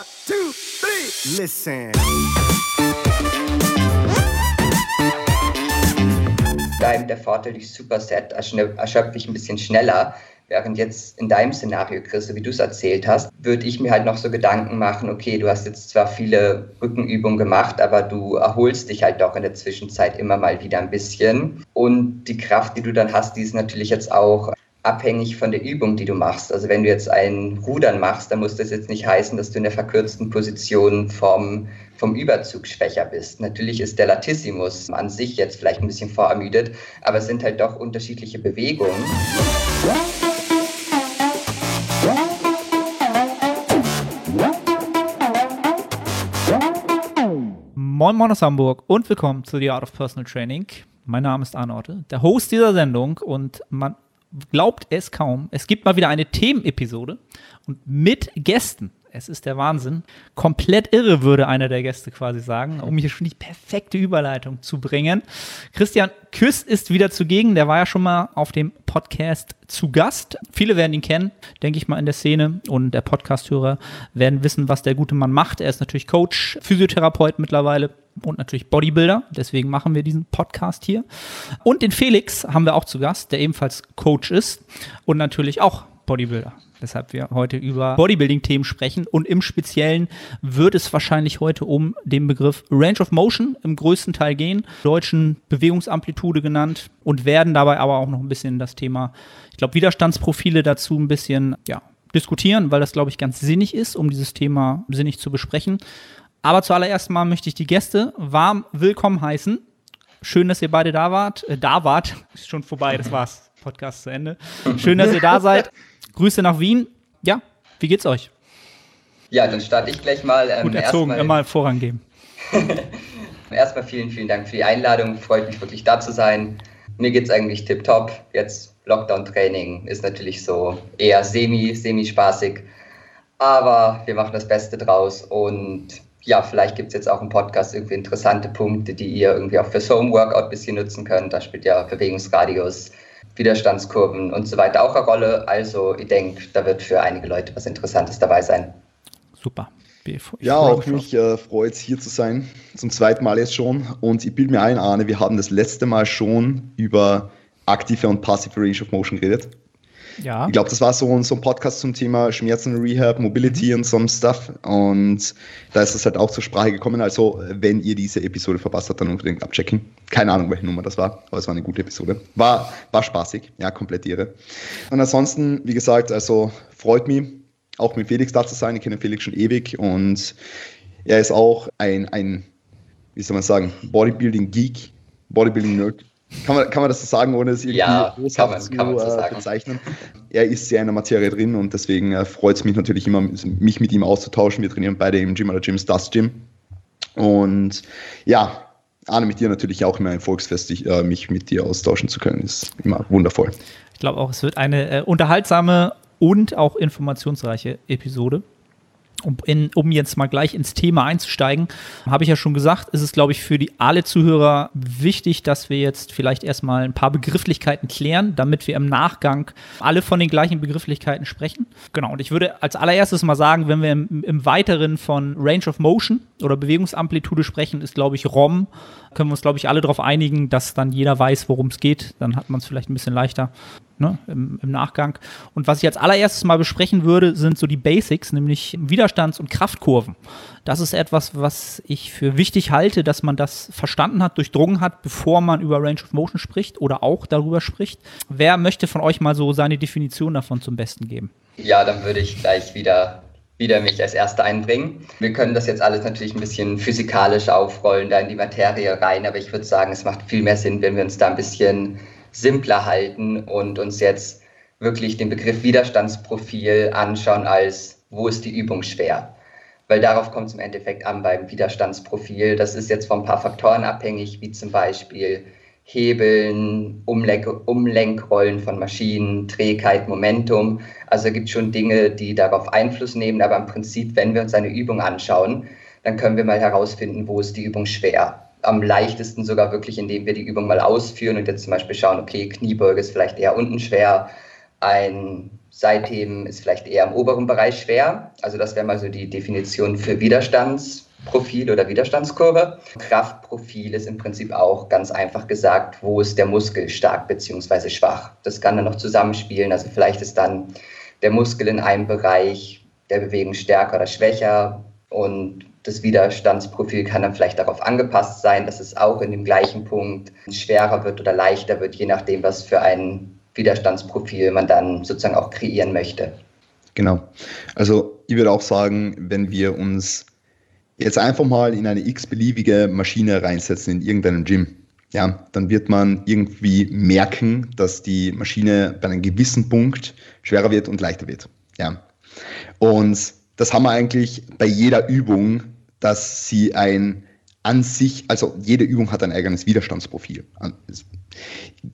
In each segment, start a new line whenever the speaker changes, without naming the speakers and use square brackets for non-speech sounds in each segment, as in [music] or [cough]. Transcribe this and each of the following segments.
One, two, three. Listen.
Da eben der Vorteil durch Superset erschöpfe ich ein bisschen schneller. Während jetzt in deinem Szenario, Chris, wie du es erzählt hast, würde ich mir halt noch so Gedanken machen, okay, du hast jetzt zwar viele Rückenübungen gemacht, aber du erholst dich halt doch in der Zwischenzeit immer mal wieder ein bisschen. Und die Kraft, die du dann hast, die ist natürlich jetzt auch abhängig von der Übung, die du machst. Also wenn du jetzt ein Rudern machst, dann muss das jetzt nicht heißen, dass du in der verkürzten Position vom, vom Überzug schwächer bist. Natürlich ist der Latissimus an sich jetzt vielleicht ein bisschen vorermüdet, aber es sind halt doch unterschiedliche Bewegungen.
Moin Moin aus Hamburg und willkommen zu The Art of Personal Training. Mein Name ist Arne Orte, der Host dieser Sendung und man glaubt es kaum. Es gibt mal wieder eine Themenepisode und mit Gästen. Es ist der Wahnsinn. Komplett irre, würde einer der Gäste quasi sagen, um hier schon die perfekte Überleitung zu bringen. Christian Küss ist wieder zugegen. Der war ja schon mal auf dem Podcast zu Gast. Viele werden ihn kennen, denke ich mal, in der Szene. Und der Podcasthörer werden wissen, was der gute Mann macht. Er ist natürlich Coach, Physiotherapeut mittlerweile und natürlich Bodybuilder. Deswegen machen wir diesen Podcast hier. Und den Felix haben wir auch zu Gast, der ebenfalls Coach ist und natürlich auch Bodybuilder. Weshalb wir heute über Bodybuilding-Themen sprechen. Und im Speziellen wird es wahrscheinlich heute um den Begriff Range of Motion im größten Teil gehen, deutschen Bewegungsamplitude genannt und werden dabei aber auch noch ein bisschen das Thema, ich glaube, Widerstandsprofile dazu ein bisschen, ja, diskutieren, weil das, glaube ich, ganz sinnig ist, um dieses Thema sinnig zu besprechen. Aber zuallererst mal möchte ich die Gäste warm willkommen heißen. Schön, dass ihr beide da wart. Äh, da wart, [laughs] ist schon vorbei, das war's. Podcast zu Ende. Schön, dass ihr da [laughs] seid. Grüße nach Wien. Ja, wie geht's euch?
Ja, dann starte ich gleich mal.
Ähm, Gut erzogen, immer Vorrang geben. [laughs]
erstmal vielen, vielen Dank für die Einladung. Freut mich wirklich da zu sein. Mir geht's eigentlich tipptopp. Jetzt Lockdown-Training ist natürlich so eher semi, semi-spaßig. Aber wir machen das Beste draus und ja, vielleicht gibt es jetzt auch im Podcast irgendwie interessante Punkte, die ihr irgendwie auch fürs Home-Workout ein bisschen nutzen könnt. Da spielt ja Bewegungsradius, Widerstandskurven und so weiter auch eine Rolle. Also ich denke, da wird für einige Leute was Interessantes dabei sein.
Super.
Ich ja, auch mich äh, freut es hier zu sein, zum zweiten Mal jetzt schon. Und ich bilde mir ein, Arne, wir haben das letzte Mal schon über aktive und passive Range of Motion geredet. Ja. Ich glaube, das war so, so ein Podcast zum Thema Schmerzen, Rehab, Mobility mhm. und so Stuff. Und da ist das halt auch zur Sprache gekommen. Also, wenn ihr diese Episode verpasst habt, dann unbedingt abchecken. Keine Ahnung, welche Nummer das war, aber es war eine gute Episode. War, war spaßig, ja, komplett irre. Und ansonsten, wie gesagt, also freut mich, auch mit Felix da zu sein. Ich kenne Felix schon ewig und er ist auch ein, ein wie soll man sagen, Bodybuilding-Geek, Bodybuilding-Nerd kann man, kann man das so sagen, ohne es irgendwie
ja, kann man, zu kann man so
äh, bezeichnen? Er ist sehr in der Materie drin und deswegen äh, freut es mich natürlich immer, mich mit ihm auszutauschen. Wir trainieren beide im Gym oder Gym Stars Gym. Und ja, Arne, mit dir natürlich auch immer ein Volksfest, ich, äh, mich mit dir austauschen zu können, ist immer wundervoll.
Ich glaube auch, es wird eine äh, unterhaltsame und auch informationsreiche Episode um, in, um jetzt mal gleich ins Thema einzusteigen, habe ich ja schon gesagt, ist es, glaube ich, für die alle Zuhörer wichtig, dass wir jetzt vielleicht erstmal ein paar Begrifflichkeiten klären, damit wir im Nachgang alle von den gleichen Begrifflichkeiten sprechen. Genau, und ich würde als allererstes mal sagen, wenn wir im, im Weiteren von Range of Motion oder Bewegungsamplitude sprechen, ist, glaube ich, ROM, können wir uns, glaube ich, alle darauf einigen, dass dann jeder weiß, worum es geht. Dann hat man es vielleicht ein bisschen leichter ne, im, im, Nachgang. Und was ich als allererstes mal besprechen würde, sind so die Basics, nämlich Widerstands- und Kraftkurven. Das ist etwas, was ich für wichtig halte, dass man das verstanden hat, durchdrungen hat, bevor man über Range of Motion spricht oder auch darüber spricht. Wer möchte von euch mal so seine Definition davon zum Besten geben?
Ja, dann würde ich gleich wieder wieder mich als Erster einbringen. Wir können das jetzt alles natürlich ein bisschen physikalisch aufrollen, da in die Materie rein, aber ich würde sagen, es macht viel mehr Sinn, wenn wir uns da ein bisschen simpler halten und uns jetzt wirklich den Begriff Widerstandsprofil anschauen als, wo ist die Übung schwer? Weil darauf kommt es im Endeffekt an beim Widerstandsprofil. Das ist jetzt von ein paar Faktoren abhängig, wie zum Beispiel Hebeln, Umlenk Umlenkrollen von Maschinen, Trägheit, Momentum. Also gibt schon Dinge, die darauf Einfluss nehmen. Aber im Prinzip, wenn wir uns eine Übung anschauen, dann können wir mal herausfinden, wo ist die Übung schwer am leichtesten sogar wirklich, indem wir die Übung mal ausführen und jetzt zum Beispiel schauen, okay, Kniebeuge ist vielleicht eher unten schwer, ein Seitheben ist vielleicht eher im oberen Bereich schwer. Also das wäre mal so die Definition für Widerstandsprofil oder Widerstandskurve. Kraftprofil ist im Prinzip auch ganz einfach gesagt, wo ist der Muskel stark bzw. schwach. Das kann dann noch zusammenspielen. Also vielleicht ist dann der Muskel in einem Bereich der Bewegung stärker oder schwächer und das Widerstandsprofil kann dann vielleicht darauf angepasst sein, dass es auch in dem gleichen Punkt schwerer wird oder leichter wird, je nachdem, was für ein Widerstandsprofil man dann sozusagen auch kreieren möchte.
Genau. Also ich würde auch sagen, wenn wir uns jetzt einfach mal in eine x-beliebige Maschine reinsetzen in irgendeinem Gym, ja, dann wird man irgendwie merken, dass die Maschine bei einem gewissen Punkt schwerer wird und leichter wird. Ja. Und das haben wir eigentlich bei jeder Übung, dass sie ein an sich, also jede Übung hat ein eigenes Widerstandsprofil.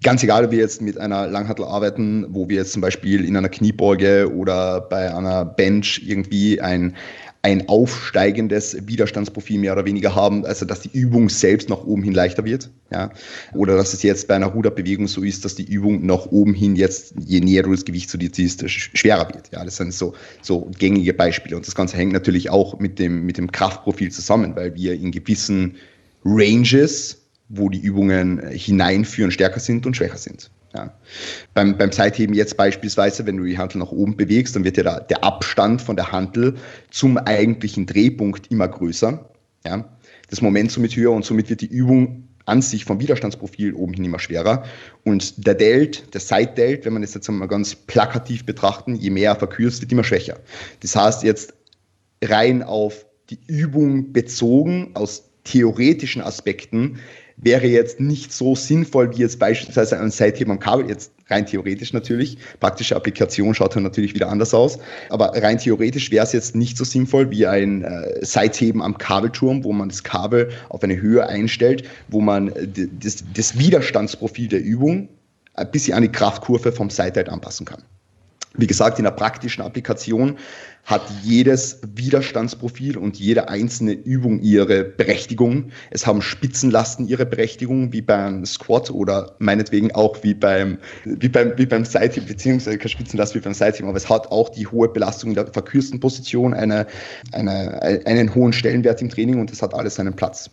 Ganz egal, ob wir jetzt mit einer Langhantel arbeiten, wo wir jetzt zum Beispiel in einer Kniebeuge oder bei einer Bench irgendwie ein, ein aufsteigendes Widerstandsprofil mehr oder weniger haben, also dass die Übung selbst nach oben hin leichter wird. Ja? Oder dass es jetzt bei einer Ruderbewegung so ist, dass die Übung nach oben hin jetzt, je näher du das Gewicht zu dir ziehst, schwerer wird. Ja? Das sind so, so gängige Beispiele. Und das Ganze hängt natürlich auch mit dem, mit dem Kraftprofil zusammen, weil wir in gewissen Ranges, wo die Übungen hineinführen, stärker sind und schwächer sind. Ja. Beim, beim Seitheben jetzt beispielsweise, wenn du die Hantel nach oben bewegst, dann wird ja da der Abstand von der Hantel zum eigentlichen Drehpunkt immer größer. Ja. Das Moment somit höher und somit wird die Übung an sich vom Widerstandsprofil oben hin immer schwerer. Und der Delt, der Side-Delt, wenn man das jetzt mal ganz plakativ betrachten, je mehr er verkürzt, wird immer schwächer. Das heißt jetzt rein auf die Übung bezogen, aus theoretischen Aspekten, wäre jetzt nicht so sinnvoll wie jetzt beispielsweise ein Seitheben am Kabel, jetzt rein theoretisch natürlich. Praktische Applikation schaut dann natürlich wieder anders aus. Aber rein theoretisch wäre es jetzt nicht so sinnvoll wie ein äh, Seitheben am Kabelturm, wo man das Kabel auf eine Höhe einstellt, wo man das, das Widerstandsprofil der Übung ein bisschen an die Kraftkurve vom Seithalt anpassen kann. Wie gesagt, in der praktischen Applikation hat jedes Widerstandsprofil und jede einzelne Übung ihre Berechtigung. Es haben Spitzenlasten ihre Berechtigung, wie beim Squat oder meinetwegen auch wie beim, wie beim, wie beim Seitheben, beziehungsweise keine Spitzenlast wie beim Seitheben, aber es hat auch die hohe Belastung in der verkürzten Position eine, eine, einen hohen Stellenwert im Training und es hat alles seinen Platz.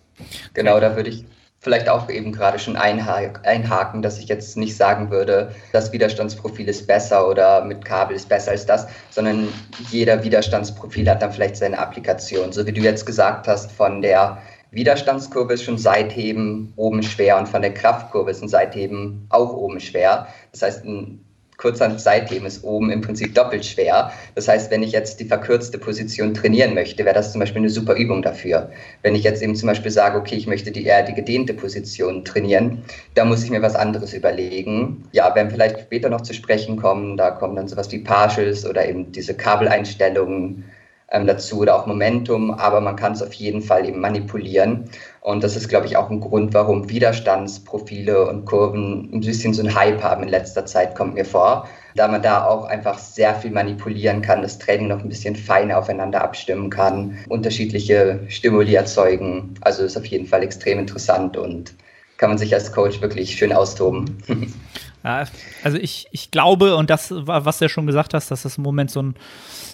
Genau, da würde ich vielleicht auch eben gerade schon einhaken, dass ich jetzt nicht sagen würde, das Widerstandsprofil ist besser oder mit Kabel ist besser als das, sondern jeder Widerstandsprofil hat dann vielleicht seine Applikation. So wie du jetzt gesagt hast, von der Widerstandskurve ist schon Seitheben oben schwer und von der Kraftkurve ist ein Seitheben auch oben schwer. Das heißt, ein Kurzhand Seitheben ist oben im Prinzip doppelt schwer. Das heißt, wenn ich jetzt die verkürzte Position trainieren möchte, wäre das zum Beispiel eine super Übung dafür. Wenn ich jetzt eben zum Beispiel sage, okay, ich möchte die eher die gedehnte Position trainieren, da muss ich mir was anderes überlegen. Ja, wenn vielleicht später noch zu sprechen kommen, da kommen dann sowas wie Partials oder eben diese Kabeleinstellungen ähm, dazu oder auch Momentum, aber man kann es auf jeden Fall eben manipulieren. Und das ist, glaube ich, auch ein Grund, warum Widerstandsprofile und Kurven ein bisschen so ein Hype haben in letzter Zeit, kommt mir vor. Da man da auch einfach sehr viel manipulieren kann, das Training noch ein bisschen feiner aufeinander abstimmen kann, unterschiedliche Stimuli erzeugen. Also ist auf jeden Fall extrem interessant und kann man sich als Coach wirklich schön austoben. [laughs]
Ja, also ich, ich glaube, und das, was du ja schon gesagt hast, dass das im Moment so ein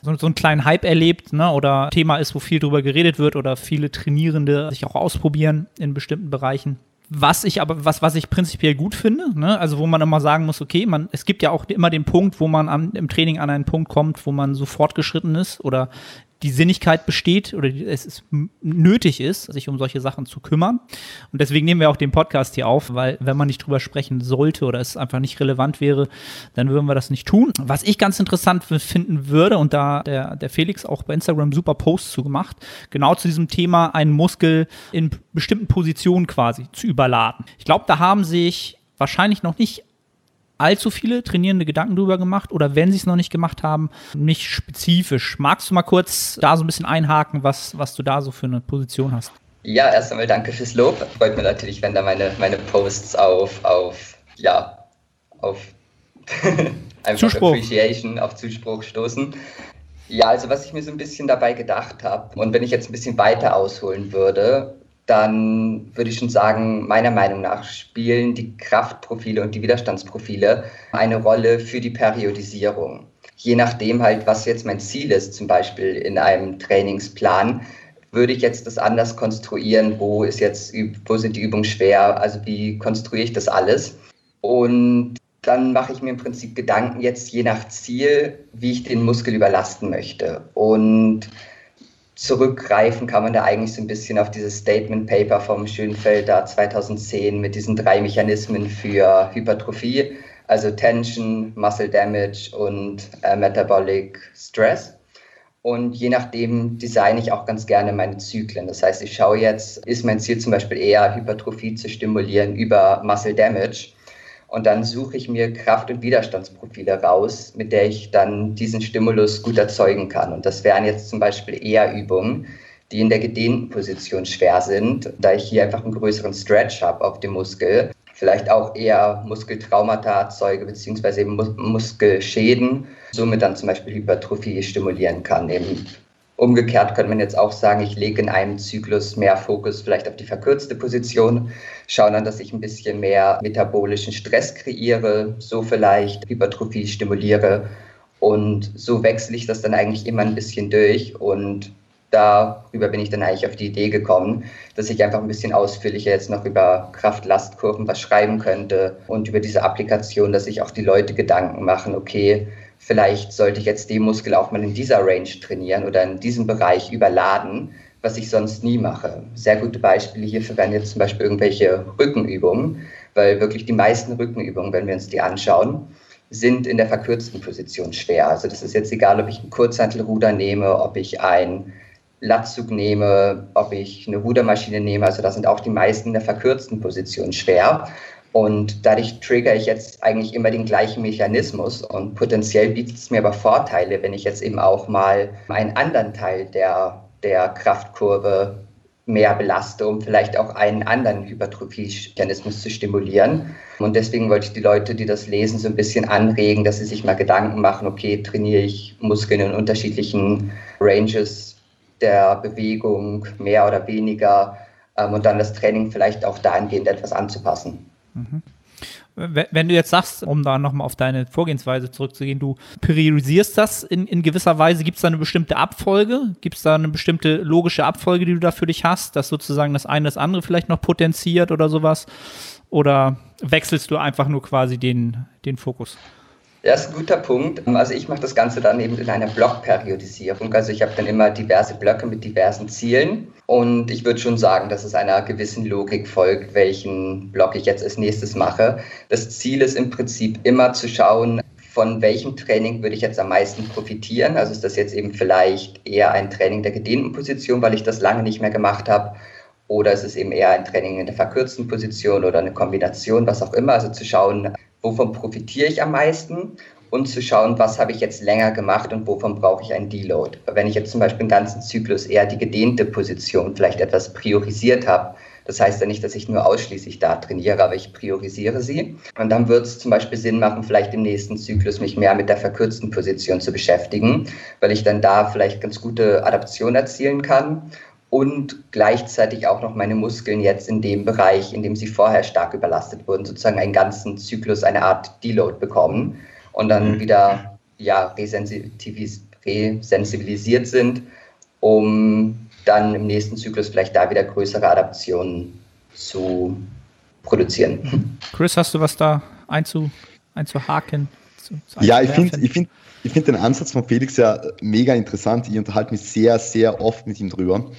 so, so einen kleinen Hype erlebt ne, oder Thema ist, wo viel drüber geredet wird oder viele Trainierende sich auch ausprobieren in bestimmten Bereichen. Was ich aber, was, was ich prinzipiell gut finde, ne? also wo man immer sagen muss, okay, man, es gibt ja auch immer den Punkt, wo man an, im Training an einen Punkt kommt, wo man so fortgeschritten ist oder die Sinnigkeit besteht oder es ist nötig ist, sich um solche Sachen zu kümmern. Und deswegen nehmen wir auch den Podcast hier auf, weil wenn man nicht drüber sprechen sollte oder es einfach nicht relevant wäre, dann würden wir das nicht tun. Was ich ganz interessant finden würde, und da der, der Felix auch bei Instagram super Posts zu gemacht, genau zu diesem Thema einen Muskel in bestimmten Positionen quasi zu überladen. Ich glaube, da haben sich wahrscheinlich noch nicht allzu viele trainierende Gedanken drüber gemacht oder wenn sie es noch nicht gemacht haben, nicht spezifisch. Magst du mal kurz da so ein bisschen einhaken, was, was du da so für eine Position hast?
Ja, erst einmal danke fürs Lob. Freut mich natürlich, wenn da meine, meine Posts auf, auf ja, auf [laughs] einfach Zuspruch. Appreciation, auf Zuspruch stoßen. Ja, also was ich mir so ein bisschen dabei gedacht habe und wenn ich jetzt ein bisschen weiter ausholen würde, dann würde ich schon sagen, meiner Meinung nach spielen die Kraftprofile und die Widerstandsprofile eine Rolle für die Periodisierung. je nachdem halt, was jetzt mein Ziel ist, zum Beispiel in einem Trainingsplan, würde ich jetzt das anders konstruieren, wo ist jetzt, wo sind die Übungen schwer, also wie konstruiere ich das alles? Und dann mache ich mir im Prinzip Gedanken jetzt je nach Ziel, wie ich den Muskel überlasten möchte. Und zurückgreifen kann man da eigentlich so ein bisschen auf dieses Statement Paper vom Schönfelder 2010 mit diesen drei Mechanismen für Hypertrophie, also Tension, Muscle Damage und äh, Metabolic Stress. Und je nachdem designe ich auch ganz gerne meine Zyklen. Das heißt, ich schaue jetzt, ist mein Ziel zum Beispiel eher Hypertrophie zu stimulieren über Muscle Damage. Und dann suche ich mir Kraft- und Widerstandsprofile raus, mit der ich dann diesen Stimulus gut erzeugen kann. Und das wären jetzt zum Beispiel eher Übungen, die in der gedehnten Position schwer sind, da ich hier einfach einen größeren Stretch habe auf dem Muskel. Vielleicht auch eher Muskeltraumata erzeuge, beziehungsweise eben Mus Muskelschäden somit dann zum Beispiel Hypertrophie stimulieren kann. Eben umgekehrt könnte man jetzt auch sagen, ich lege in einem Zyklus mehr Fokus vielleicht auf die verkürzte Position, schaue dann, dass ich ein bisschen mehr metabolischen Stress kreiere, so vielleicht Hypertrophie stimuliere. Und so wechsle ich das dann eigentlich immer ein bisschen durch. Und darüber bin ich dann eigentlich auf die Idee gekommen, dass ich einfach ein bisschen ausführlicher jetzt noch über Kraft-Last-Kurven was schreiben könnte und über diese Applikation, dass sich auch die Leute Gedanken machen, okay, vielleicht sollte ich jetzt den Muskel auch mal in dieser Range trainieren oder in diesem Bereich überladen, was ich sonst nie mache. Sehr gute Beispiele hierfür wären jetzt zum Beispiel irgendwelche Rückenübungen, weil wirklich die meisten Rückenübungen, wenn wir uns die anschauen, sind in der verkürzten Position schwer. Also das ist jetzt egal, ob ich ein Kurzhantelruder nehme, ob ich ein Latzug nehme, ob ich eine Rudermaschine nehme. Also da sind auch die meisten in der verkürzten Position schwer. Und dadurch trigger ich jetzt eigentlich immer den gleichen Mechanismus und potenziell bietet es mir aber Vorteile, wenn ich jetzt eben auch mal einen anderen Teil der, der Kraftkurve mehr belaste, um vielleicht auch einen anderen Hypertrophie-Mechanismus zu stimulieren. Und deswegen wollte ich die Leute, die das lesen, so ein bisschen anregen, dass sie sich mal Gedanken machen, okay, trainiere ich Muskeln in unterschiedlichen Ranges der Bewegung, mehr oder weniger, ähm, und dann das Training vielleicht auch dahingehend etwas anzupassen. Mhm.
Wenn du jetzt sagst, um da nochmal auf deine Vorgehensweise zurückzugehen, du priorisierst das in, in gewisser Weise, gibt es da eine bestimmte Abfolge? Gibt es da eine bestimmte logische Abfolge, die du da für dich hast, dass sozusagen das eine das andere vielleicht noch potenziert oder sowas? Oder wechselst du einfach nur quasi den, den Fokus?
Ja, ist ein guter Punkt. Also ich mache das Ganze dann eben in einer Blockperiodisierung. Also ich habe dann immer diverse Blöcke mit diversen Zielen. Und ich würde schon sagen, dass es einer gewissen Logik folgt, welchen Block ich jetzt als nächstes mache. Das Ziel ist im Prinzip immer zu schauen, von welchem Training würde ich jetzt am meisten profitieren. Also ist das jetzt eben vielleicht eher ein Training der gedehnten Position, weil ich das lange nicht mehr gemacht habe. Oder ist es eben eher ein Training in der verkürzten Position oder eine Kombination, was auch immer. Also zu schauen, wovon profitiere ich am meisten und zu schauen, was habe ich jetzt länger gemacht und wovon brauche ich einen Deload. Wenn ich jetzt zum Beispiel im ganzen Zyklus eher die gedehnte Position vielleicht etwas priorisiert habe, das heißt ja nicht, dass ich nur ausschließlich da trainiere, aber ich priorisiere sie. Und dann wird es zum Beispiel Sinn machen, vielleicht im nächsten Zyklus mich mehr mit der verkürzten Position zu beschäftigen, weil ich dann da vielleicht ganz gute Adaption erzielen kann und gleichzeitig auch noch meine Muskeln jetzt in dem Bereich, in dem sie vorher stark überlastet wurden, sozusagen einen ganzen Zyklus, eine Art Deload bekommen und dann mhm. wieder ja, resensibilisiert sind, um dann im nächsten Zyklus vielleicht da wieder größere Adaptionen zu produzieren.
Chris, hast du was da einzu, einzuhaken?
Zu, zu ja, ich finde ich find, ich finde den Ansatz von Felix ja mega interessant. Ich unterhalte mich sehr, sehr oft mit ihm drüber.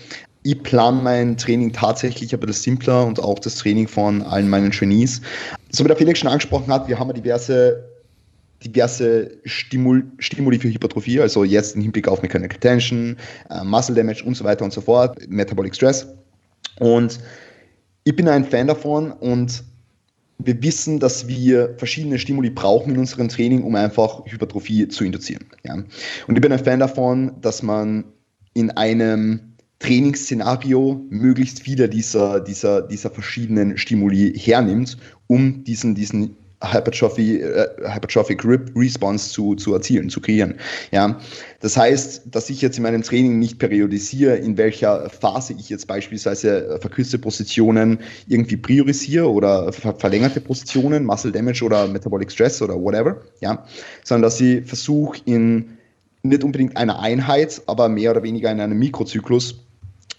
Ich plane mein Training tatsächlich aber das simpler und auch das Training von allen meinen Trainees. So wie der Felix schon angesprochen hat, wir haben ja diverse, diverse Stimul Stimuli für Hypertrophie, also jetzt im Hinblick auf Mechanical Tension, äh, Muscle Damage und so weiter und so fort, Metabolic Stress. Und ich bin ein Fan davon und wir wissen, dass wir verschiedene Stimuli brauchen in unserem Training, um einfach Hypertrophie zu induzieren. Ja. Und ich bin ein Fan davon, dass man in einem Trainingsszenario möglichst viele dieser, dieser, dieser verschiedenen Stimuli hernimmt, um diesen, diesen Hypertrophy, äh, Hypertrophy Grip Response zu, zu erzielen, zu kreieren. Ja, das heißt, dass ich jetzt in meinem Training nicht periodisiere, in welcher Phase ich jetzt beispielsweise verkürzte Positionen irgendwie priorisiere oder ver verlängerte Positionen, Muscle Damage oder Metabolic Stress oder whatever, ja, sondern dass ich versuche in nicht unbedingt einer Einheit, aber mehr oder weniger in einem Mikrozyklus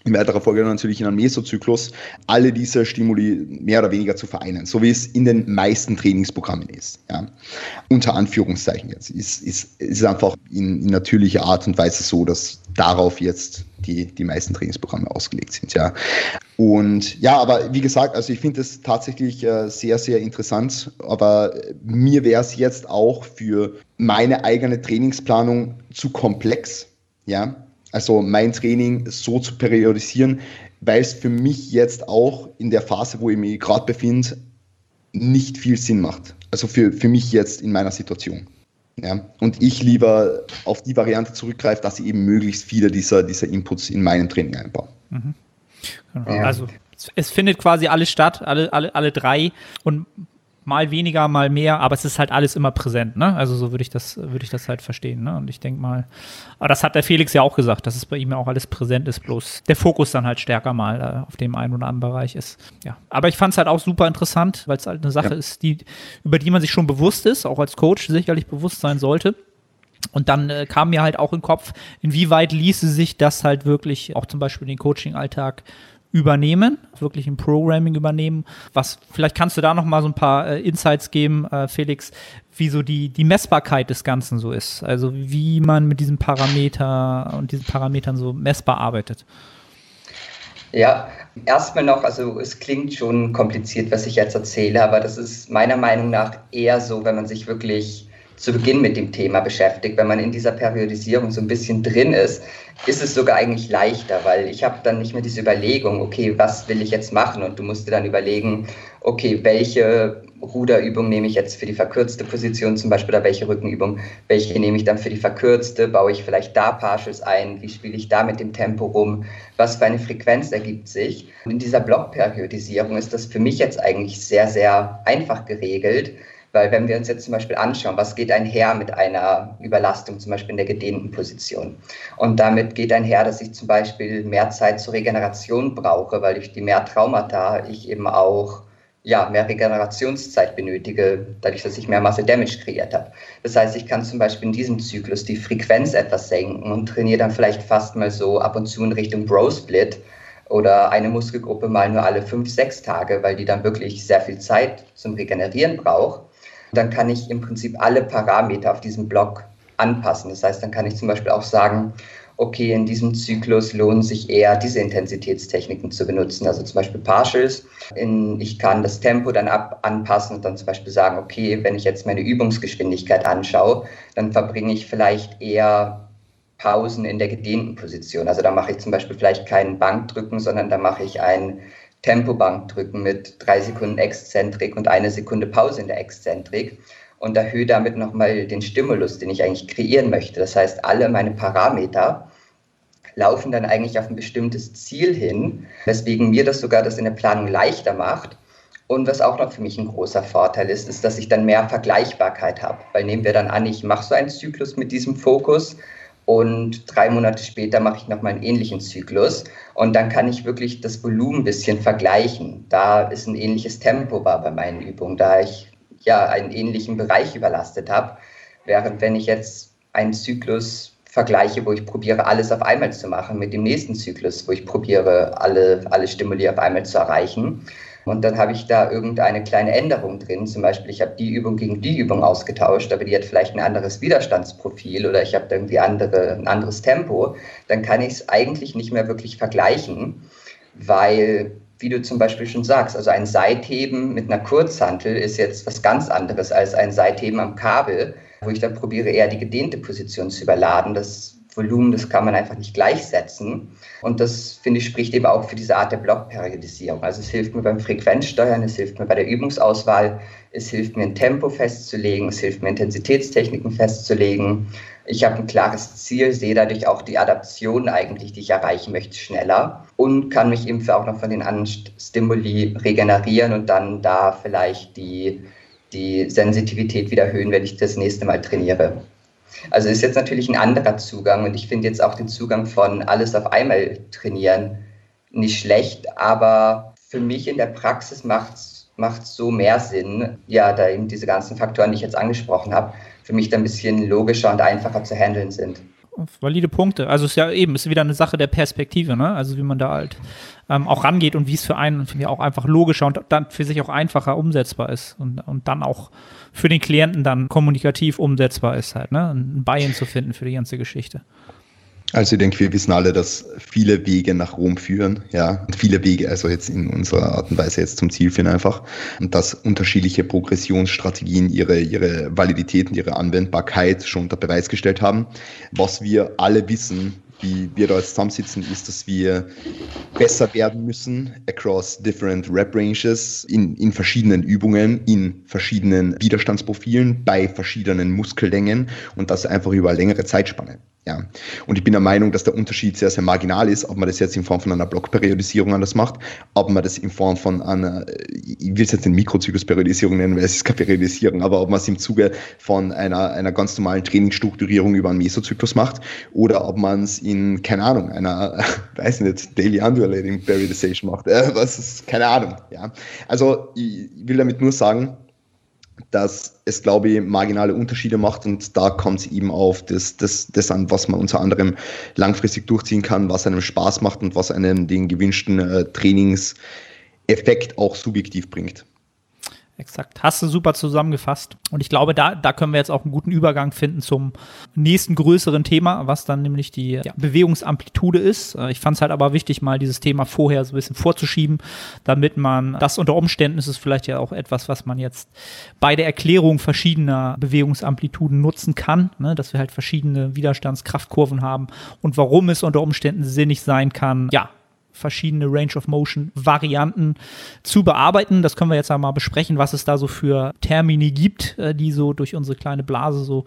in weiterer Folge natürlich in einem Mesozyklus, alle diese Stimuli mehr oder weniger zu vereinen, so wie es in den meisten Trainingsprogrammen ist. Ja. Unter Anführungszeichen jetzt. Ist, ist, ist einfach in, in natürlicher Art und Weise so, dass darauf jetzt die, die meisten Trainingsprogramme ausgelegt sind. Ja. Und ja, aber wie gesagt, also ich finde es tatsächlich äh, sehr, sehr interessant, aber mir wäre es jetzt auch für meine eigene Trainingsplanung zu komplex. Ja, also mein Training so zu periodisieren, weil es für mich jetzt auch in der Phase, wo ich mich gerade befinde, nicht viel Sinn macht. Also für, für mich jetzt in meiner Situation. Ja, und ich lieber auf die Variante zurückgreife, dass ich eben möglichst viele dieser, dieser Inputs in meinem Training einbaue. Mhm.
Genau. Also es findet quasi alles statt, alle, alle, alle drei. Und mal weniger, mal mehr, aber es ist halt alles immer präsent, ne? Also so würde ich das, würde ich das halt verstehen, ne? Und ich denke mal, aber das hat der Felix ja auch gesagt, dass es bei ihm ja auch alles präsent ist, bloß der Fokus dann halt stärker mal äh, auf dem einen oder anderen Bereich ist. Ja. Aber ich fand es halt auch super interessant, weil es halt eine Sache ja. ist, die, über die man sich schon bewusst ist, auch als Coach sicherlich bewusst sein sollte. Und dann äh, kam mir halt auch in den Kopf, inwieweit ließe sich das halt wirklich auch zum Beispiel den Coaching-Alltag übernehmen, wirklich im Programming übernehmen. Was, vielleicht kannst du da noch mal so ein paar äh, Insights geben, äh, Felix, wie so die, die Messbarkeit des Ganzen so ist. Also wie man mit diesem Parameter und diesen Parametern so messbar arbeitet.
Ja, erstmal noch, also es klingt schon kompliziert, was ich jetzt erzähle, aber das ist meiner Meinung nach eher so, wenn man sich wirklich zu Beginn mit dem Thema beschäftigt. Wenn man in dieser Periodisierung so ein bisschen drin ist, ist es sogar eigentlich leichter, weil ich habe dann nicht mehr diese Überlegung, okay, was will ich jetzt machen? Und du musst dir dann überlegen, okay, welche Ruderübung nehme ich jetzt für die verkürzte Position zum Beispiel oder welche Rückenübung, welche nehme ich dann für die verkürzte, baue ich vielleicht da Partials ein, wie spiele ich da mit dem Tempo rum, was für eine Frequenz ergibt sich. Und in dieser Blockperiodisierung ist das für mich jetzt eigentlich sehr, sehr einfach geregelt, weil wenn wir uns jetzt zum Beispiel anschauen, was geht einher mit einer Überlastung, zum Beispiel in der gedehnten Position. Und damit geht einher, dass ich zum Beispiel mehr Zeit zur Regeneration brauche, weil durch die mehr Traumata ich eben auch ja, mehr Regenerationszeit benötige, dadurch, dass ich mehr Masse Damage kreiert habe. Das heißt, ich kann zum Beispiel in diesem Zyklus die Frequenz etwas senken und trainiere dann vielleicht fast mal so ab und zu in Richtung Bro Split oder eine Muskelgruppe mal nur alle fünf, sechs Tage, weil die dann wirklich sehr viel Zeit zum Regenerieren braucht dann kann ich im Prinzip alle Parameter auf diesem Block anpassen. Das heißt, dann kann ich zum Beispiel auch sagen, okay, in diesem Zyklus lohnen sich eher diese Intensitätstechniken zu benutzen, also zum Beispiel Partials. In, ich kann das Tempo dann ab, anpassen und dann zum Beispiel sagen, okay, wenn ich jetzt meine Übungsgeschwindigkeit anschaue, dann verbringe ich vielleicht eher Pausen in der gedehnten Position. Also da mache ich zum Beispiel vielleicht keinen Bankdrücken, sondern da mache ich ein Tempobank drücken mit drei Sekunden Exzentrik und eine Sekunde Pause in der Exzentrik und erhöhe damit nochmal den Stimulus, den ich eigentlich kreieren möchte. Das heißt, alle meine Parameter laufen dann eigentlich auf ein bestimmtes Ziel hin, weswegen mir das sogar das in der Planung leichter macht. Und was auch noch für mich ein großer Vorteil ist, ist, dass ich dann mehr Vergleichbarkeit habe. Weil nehmen wir dann an, ich mache so einen Zyklus mit diesem Fokus und drei Monate später mache ich nochmal einen ähnlichen Zyklus und dann kann ich wirklich das Volumen ein bisschen vergleichen. Da ist ein ähnliches Tempo war bei meinen Übungen, da ich ja einen ähnlichen Bereich überlastet habe, während wenn ich jetzt einen Zyklus vergleiche, wo ich probiere, alles auf einmal zu machen, mit dem nächsten Zyklus, wo ich probiere, alle, alle Stimuli auf einmal zu erreichen, und dann habe ich da irgendeine kleine Änderung drin. Zum Beispiel, ich habe die Übung gegen die Übung ausgetauscht, aber die hat vielleicht ein anderes Widerstandsprofil oder ich habe da irgendwie andere, ein anderes Tempo. Dann kann ich es eigentlich nicht mehr wirklich vergleichen, weil, wie du zum Beispiel schon sagst, also ein Seitheben mit einer Kurzhantel ist jetzt was ganz anderes als ein Seitheben am Kabel, wo ich dann probiere, eher die gedehnte Position zu überladen. Das Volumen, das kann man einfach nicht gleichsetzen. Und das, finde ich, spricht eben auch für diese Art der Blockperiodisierung. Also es hilft mir beim Frequenzsteuern, es hilft mir bei der Übungsauswahl, es hilft mir ein Tempo festzulegen, es hilft mir Intensitätstechniken festzulegen. Ich habe ein klares Ziel, sehe dadurch auch die Adaption eigentlich, die ich erreichen möchte, schneller und kann mich eben auch noch von den anderen Stimuli regenerieren und dann da vielleicht die die Sensitivität wieder erhöhen, wenn ich das nächste Mal trainiere. Also ist jetzt natürlich ein anderer Zugang und ich finde jetzt auch den Zugang von alles auf einmal trainieren nicht schlecht, aber für mich in der Praxis macht es so mehr Sinn, ja, da eben diese ganzen Faktoren, die ich jetzt angesprochen habe, für mich dann ein bisschen logischer und einfacher zu handeln sind.
Valide Punkte. Also es ist ja eben, ist wieder eine Sache der Perspektive, ne? Also wie man da halt ähm, auch rangeht und wie es für einen, ich, auch einfach logischer und dann für sich auch einfacher umsetzbar ist und, und dann auch für den Klienten dann kommunikativ umsetzbar ist halt, ne? Ein Buy-in zu finden für die ganze Geschichte.
Also ich denke, wir wissen alle, dass viele Wege nach Rom führen, ja, und viele Wege, also jetzt in unserer Art und Weise jetzt zum Ziel führen einfach, und dass unterschiedliche Progressionsstrategien ihre, ihre Validität und ihre Anwendbarkeit schon unter Beweis gestellt haben. Was wir alle wissen, wie wir da jetzt zusammensitzen, ist, dass wir besser werden müssen across different Rep Ranges in, in verschiedenen Übungen, in verschiedenen Widerstandsprofilen, bei verschiedenen Muskellängen und das einfach über längere Zeitspanne. Ja, und ich bin der Meinung, dass der Unterschied sehr, sehr marginal ist, ob man das jetzt in Form von einer Blockperiodisierung anders macht, ob man das in Form von einer, ich will es jetzt in Mikrozyklusperiodisierung nennen, weil es ist keine Periodisierung, aber ob man es im Zuge von einer, einer ganz normalen Trainingsstrukturierung über einen Mesozyklus macht oder ob man es in, keine Ahnung, einer, [laughs] weiß nicht, Daily Undulating Periodization macht, äh, was ist, keine Ahnung, ja. Also, ich will damit nur sagen, dass es, glaube ich, marginale Unterschiede macht und da kommt es eben auf das, das, das an, was man unter anderem langfristig durchziehen kann, was einem Spaß macht und was einem den gewünschten äh, Trainingseffekt auch subjektiv bringt.
Exakt. Hast du super zusammengefasst. Und ich glaube, da, da können wir jetzt auch einen guten Übergang finden zum nächsten größeren Thema, was dann nämlich die ja, Bewegungsamplitude ist. Äh, ich fand es halt aber wichtig, mal dieses Thema vorher so ein bisschen vorzuschieben, damit man das unter Umständen ist es vielleicht ja auch etwas, was man jetzt bei der Erklärung verschiedener Bewegungsamplituden nutzen kann, ne, dass wir halt verschiedene Widerstandskraftkurven haben und warum es unter Umständen sinnig sein kann, ja, verschiedene Range of Motion Varianten zu bearbeiten. Das können wir jetzt einmal besprechen, was es da so für Termini gibt, äh, die so durch unsere kleine Blase so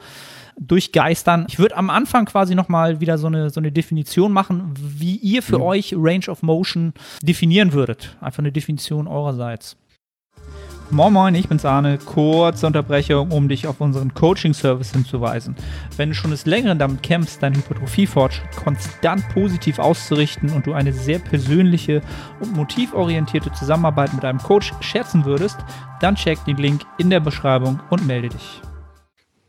durchgeistern. Ich würde am Anfang quasi nochmal wieder so eine, so eine Definition machen, wie ihr für mhm. euch Range of Motion definieren würdet. Einfach eine Definition eurerseits. Moin Moin, ich bin's Arne. Kurze Unterbrechung, um dich auf unseren Coaching-Service hinzuweisen. Wenn du schon des Längeren damit kämpfst, deinen Hypertrophie-Fortschritt konstant positiv auszurichten und du eine sehr persönliche und motivorientierte Zusammenarbeit mit einem Coach schätzen würdest, dann check den Link in der Beschreibung und melde dich.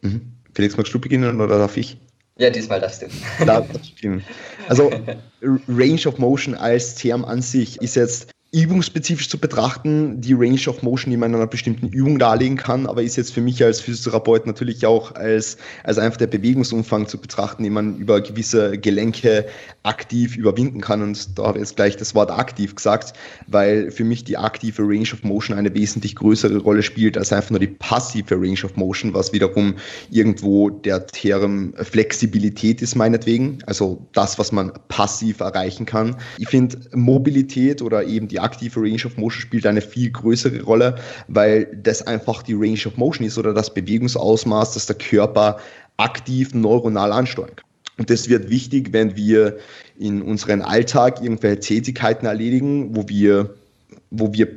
Mhm. Felix, magst du beginnen oder darf ich?
Ja, diesmal darfst du.
Also [laughs] Range of Motion als Term an sich ist jetzt übungsspezifisch zu betrachten, die Range of Motion, die man in einer bestimmten Übung darlegen kann, aber ist jetzt für mich als Physiotherapeut natürlich auch als, als einfach der Bewegungsumfang zu betrachten, den man über gewisse Gelenke aktiv überwinden kann. Und da habe ich jetzt gleich das Wort aktiv gesagt, weil für mich die aktive Range of Motion eine wesentlich größere Rolle spielt als einfach nur die passive Range of Motion, was wiederum irgendwo der Term Flexibilität ist meinetwegen, also das, was man passiv erreichen kann. Ich finde Mobilität oder eben die aktive Range of Motion spielt eine viel größere Rolle, weil das einfach die Range of Motion ist oder das Bewegungsausmaß, das der Körper aktiv neuronal ansteuern kann. Und das wird wichtig, wenn wir in unserem Alltag irgendwelche Tätigkeiten erledigen, wo wir, wo wir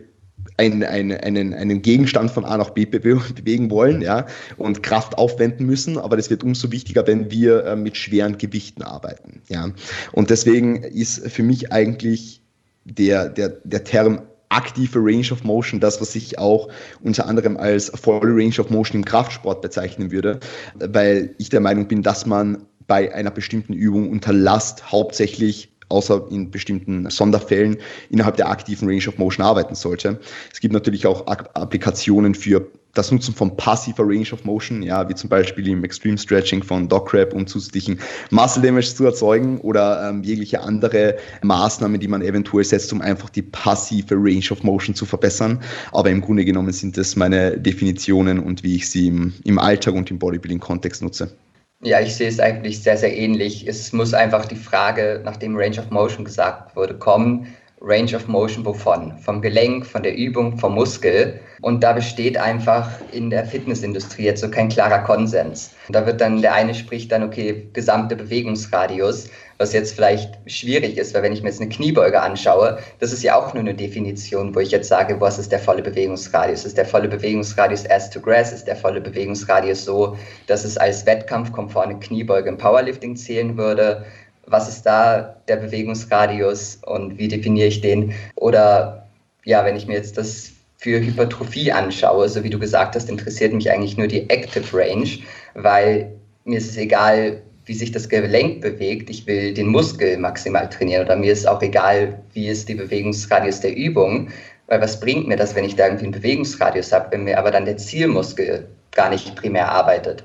einen, einen, einen, einen Gegenstand von A nach B bewegen wollen ja, und Kraft aufwenden müssen. Aber das wird umso wichtiger, wenn wir äh, mit schweren Gewichten arbeiten. Ja. Und deswegen ist für mich eigentlich der, der, der Term aktive Range of Motion, das, was ich auch unter anderem als volle Range of Motion im Kraftsport bezeichnen würde, weil ich der Meinung bin, dass man bei einer bestimmten Übung unter Last hauptsächlich außer in bestimmten Sonderfällen innerhalb der aktiven Range of Motion arbeiten sollte. Es gibt natürlich auch Applikationen für das Nutzen von passiver Range of Motion, ja, wie zum Beispiel im Extreme Stretching von Dogcrab, um zusätzlichen Muscle Damage zu erzeugen oder ähm, jegliche andere Maßnahmen, die man eventuell setzt, um einfach die passive Range of Motion zu verbessern. Aber im Grunde genommen sind das meine Definitionen und wie ich sie im, im Alltag und im Bodybuilding-Kontext nutze.
Ja, ich sehe es eigentlich sehr, sehr ähnlich. Es muss einfach die Frage, nachdem Range of Motion gesagt wurde, kommen. Range of Motion wovon? Vom Gelenk, von der Übung, vom Muskel. Und da besteht einfach in der Fitnessindustrie jetzt so kein klarer Konsens. Da wird dann, der eine spricht dann, okay, gesamte Bewegungsradius, was jetzt vielleicht schwierig ist, weil wenn ich mir jetzt eine Kniebeuge anschaue, das ist ja auch nur eine Definition, wo ich jetzt sage, was ist der volle Bewegungsradius? Ist der volle Bewegungsradius as to grass? Ist der volle Bewegungsradius so, dass es als wettkampfkonforme Kniebeuge im Powerlifting zählen würde? Was ist da der Bewegungsradius und wie definiere ich den? Oder ja, wenn ich mir jetzt das für Hypertrophie anschaue, so wie du gesagt hast, interessiert mich eigentlich nur die Active Range, weil mir ist es egal, wie sich das Gelenk bewegt. Ich will den Muskel maximal trainieren oder mir ist auch egal, wie ist die Bewegungsradius der Übung, weil was bringt mir das, wenn ich da irgendwie einen Bewegungsradius habe, wenn mir aber dann der Zielmuskel gar nicht primär arbeitet.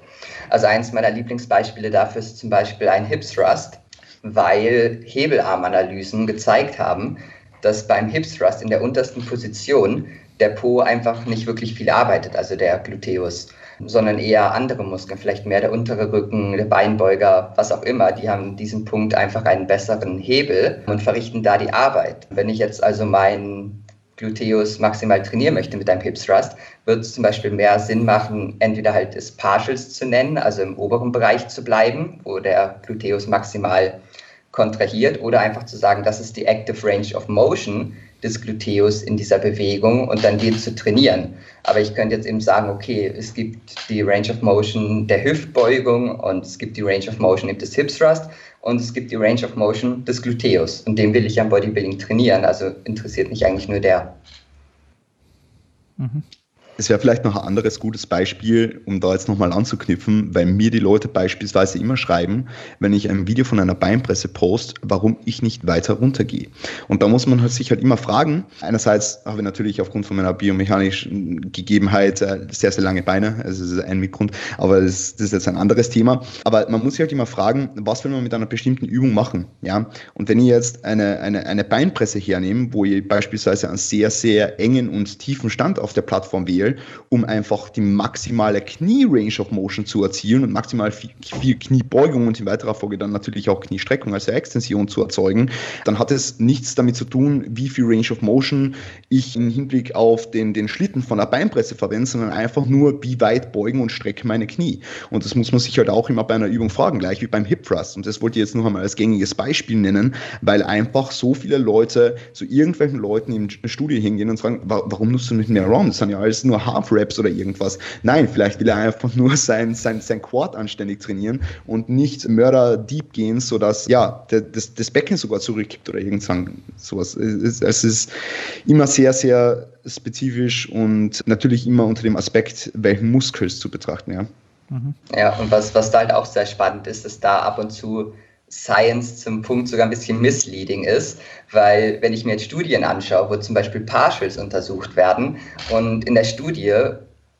Also eins meiner Lieblingsbeispiele dafür ist zum Beispiel ein Hip Thrust, weil Hebelarmanalysen gezeigt haben, dass beim Hip Thrust in der untersten Position der Po einfach nicht wirklich viel arbeitet, also der Gluteus, sondern eher andere Muskeln, vielleicht mehr der untere Rücken, der Beinbeuger, was auch immer. Die haben diesen Punkt einfach einen besseren Hebel und verrichten da die Arbeit. Wenn ich jetzt also meinen Gluteus maximal trainieren möchte mit einem Hip Thrust, wird es zum Beispiel mehr Sinn machen, entweder halt es Partials zu nennen, also im oberen Bereich zu bleiben, wo der Gluteus maximal kontrahiert, oder einfach zu sagen, das ist die Active Range of Motion, des Gluteus in dieser Bewegung und dann die zu trainieren. Aber ich könnte jetzt eben sagen, okay, es gibt die Range of Motion der Hüftbeugung und es gibt die Range of Motion des Hip Thrust und es gibt die Range of Motion des Gluteus und den will ich am Bodybuilding trainieren. Also interessiert mich eigentlich nur der.
Mhm. Es wäre vielleicht noch ein anderes gutes Beispiel, um da jetzt nochmal anzuknüpfen, weil mir die Leute beispielsweise immer schreiben, wenn ich ein Video von einer Beinpresse post, warum ich nicht weiter runtergehe. Und da muss man halt sich halt immer fragen. Einerseits habe ich natürlich aufgrund von meiner biomechanischen Gegebenheit äh, sehr, sehr lange Beine. Also das ist ein Mitgrund, aber das, das ist jetzt ein anderes Thema. Aber man muss sich halt immer fragen, was will man mit einer bestimmten Übung machen? Ja? Und wenn ich jetzt eine, eine, eine Beinpresse hernehme, wo ich beispielsweise einen sehr, sehr engen und tiefen Stand auf der Plattform wähle, Befehl, um einfach die maximale Knie-Range of Motion zu erzielen und maximal viel, viel Kniebeugung und in weiterer Folge dann natürlich auch Kniestreckung, also Extension zu erzeugen, dann hat es nichts damit zu tun, wie viel Range of Motion ich im Hinblick auf den, den Schlitten von der Beinpresse verwende, sondern einfach nur, wie weit beugen und strecken meine Knie. Und das muss man sich halt auch immer bei einer Übung fragen, gleich wie beim Hip Thrust. Und das wollte ich jetzt noch einmal als gängiges Beispiel nennen, weil einfach so viele Leute zu irgendwelchen Leuten im Studio hingehen und sagen, warum nutzt du nicht mehr ROM? Das sind ja alles nur nur Half-Raps oder irgendwas. Nein, vielleicht will er einfach nur [laughs] sein, sein, sein Quad anständig trainieren und nicht Mörder-Deep gehen, sodass ja, das, das Becken sogar zurückkippt oder irgend sowas. Es, es ist immer sehr, sehr spezifisch und natürlich immer unter dem Aspekt, welchen Muskels zu betrachten, ja.
Mhm. Ja, und was, was da halt auch sehr spannend ist, ist da ab und zu Science zum Punkt sogar ein bisschen misleading ist, weil wenn ich mir jetzt Studien anschaue, wo zum Beispiel Partials untersucht werden und in der Studie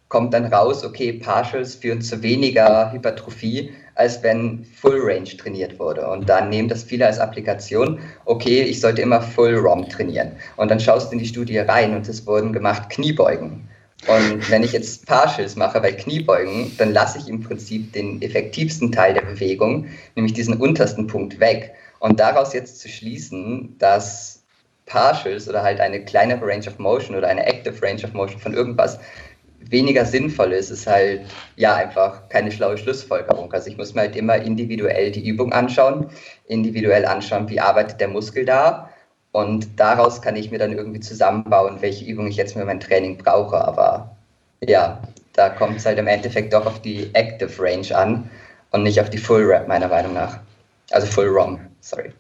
kommt dann raus, okay, Partials führen zu weniger Hypertrophie, als wenn Full Range trainiert wurde. Und dann nehmen das viele als Applikation, okay, ich sollte immer Full ROM trainieren. Und dann schaust du in die Studie rein und es wurden gemacht Kniebeugen. Und wenn ich jetzt Partials mache bei Kniebeugen, dann lasse ich im Prinzip den effektivsten Teil der Bewegung, nämlich diesen untersten Punkt weg. Und daraus jetzt zu schließen, dass Partials oder halt eine kleinere Range of Motion oder eine Active Range of Motion von irgendwas weniger sinnvoll ist, ist halt ja einfach keine schlaue Schlussfolgerung. Also ich muss mir halt immer individuell die Übung anschauen, individuell anschauen, wie arbeitet der Muskel da und daraus kann ich mir dann irgendwie zusammenbauen, welche Übung ich jetzt für mein Training brauche. Aber ja, da kommt es halt im Endeffekt doch auf die Active Range an und nicht auf die Full Rap, meiner Meinung nach. Also Full ROM, sorry.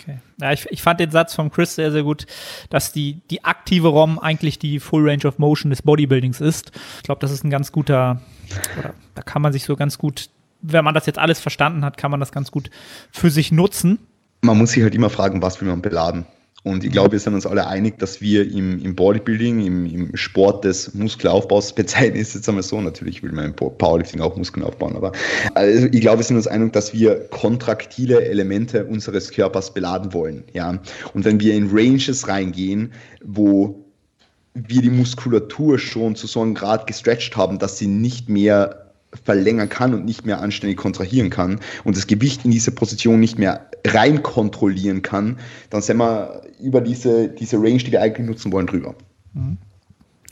Okay. Ja, ich, ich fand den Satz von Chris sehr, sehr gut, dass die, die aktive ROM eigentlich die Full Range of Motion des Bodybuildings ist. Ich glaube, das ist ein ganz guter, oder da kann man sich so ganz gut, wenn man das jetzt alles verstanden hat, kann man das ganz gut für sich nutzen
man muss sich halt immer fragen, was will man beladen. Und ich glaube, wir sind uns alle einig, dass wir im, im Bodybuilding, im, im, Sport des Muskelaufbaus bezeichnen, ist jetzt einmal so, natürlich will man im Powerlifting auch Muskeln aufbauen, aber also ich glaube, wir sind uns einig, dass wir kontraktile Elemente unseres Körpers beladen wollen. Ja? Und wenn wir in Ranges reingehen, wo wir die Muskulatur schon zu so einem Grad gestretched haben, dass sie nicht mehr verlängern kann und nicht mehr anständig kontrahieren kann und das Gewicht in dieser Position nicht mehr rein kontrollieren kann, dann sind wir über diese, diese Range, die wir eigentlich nutzen wollen, drüber. Mhm.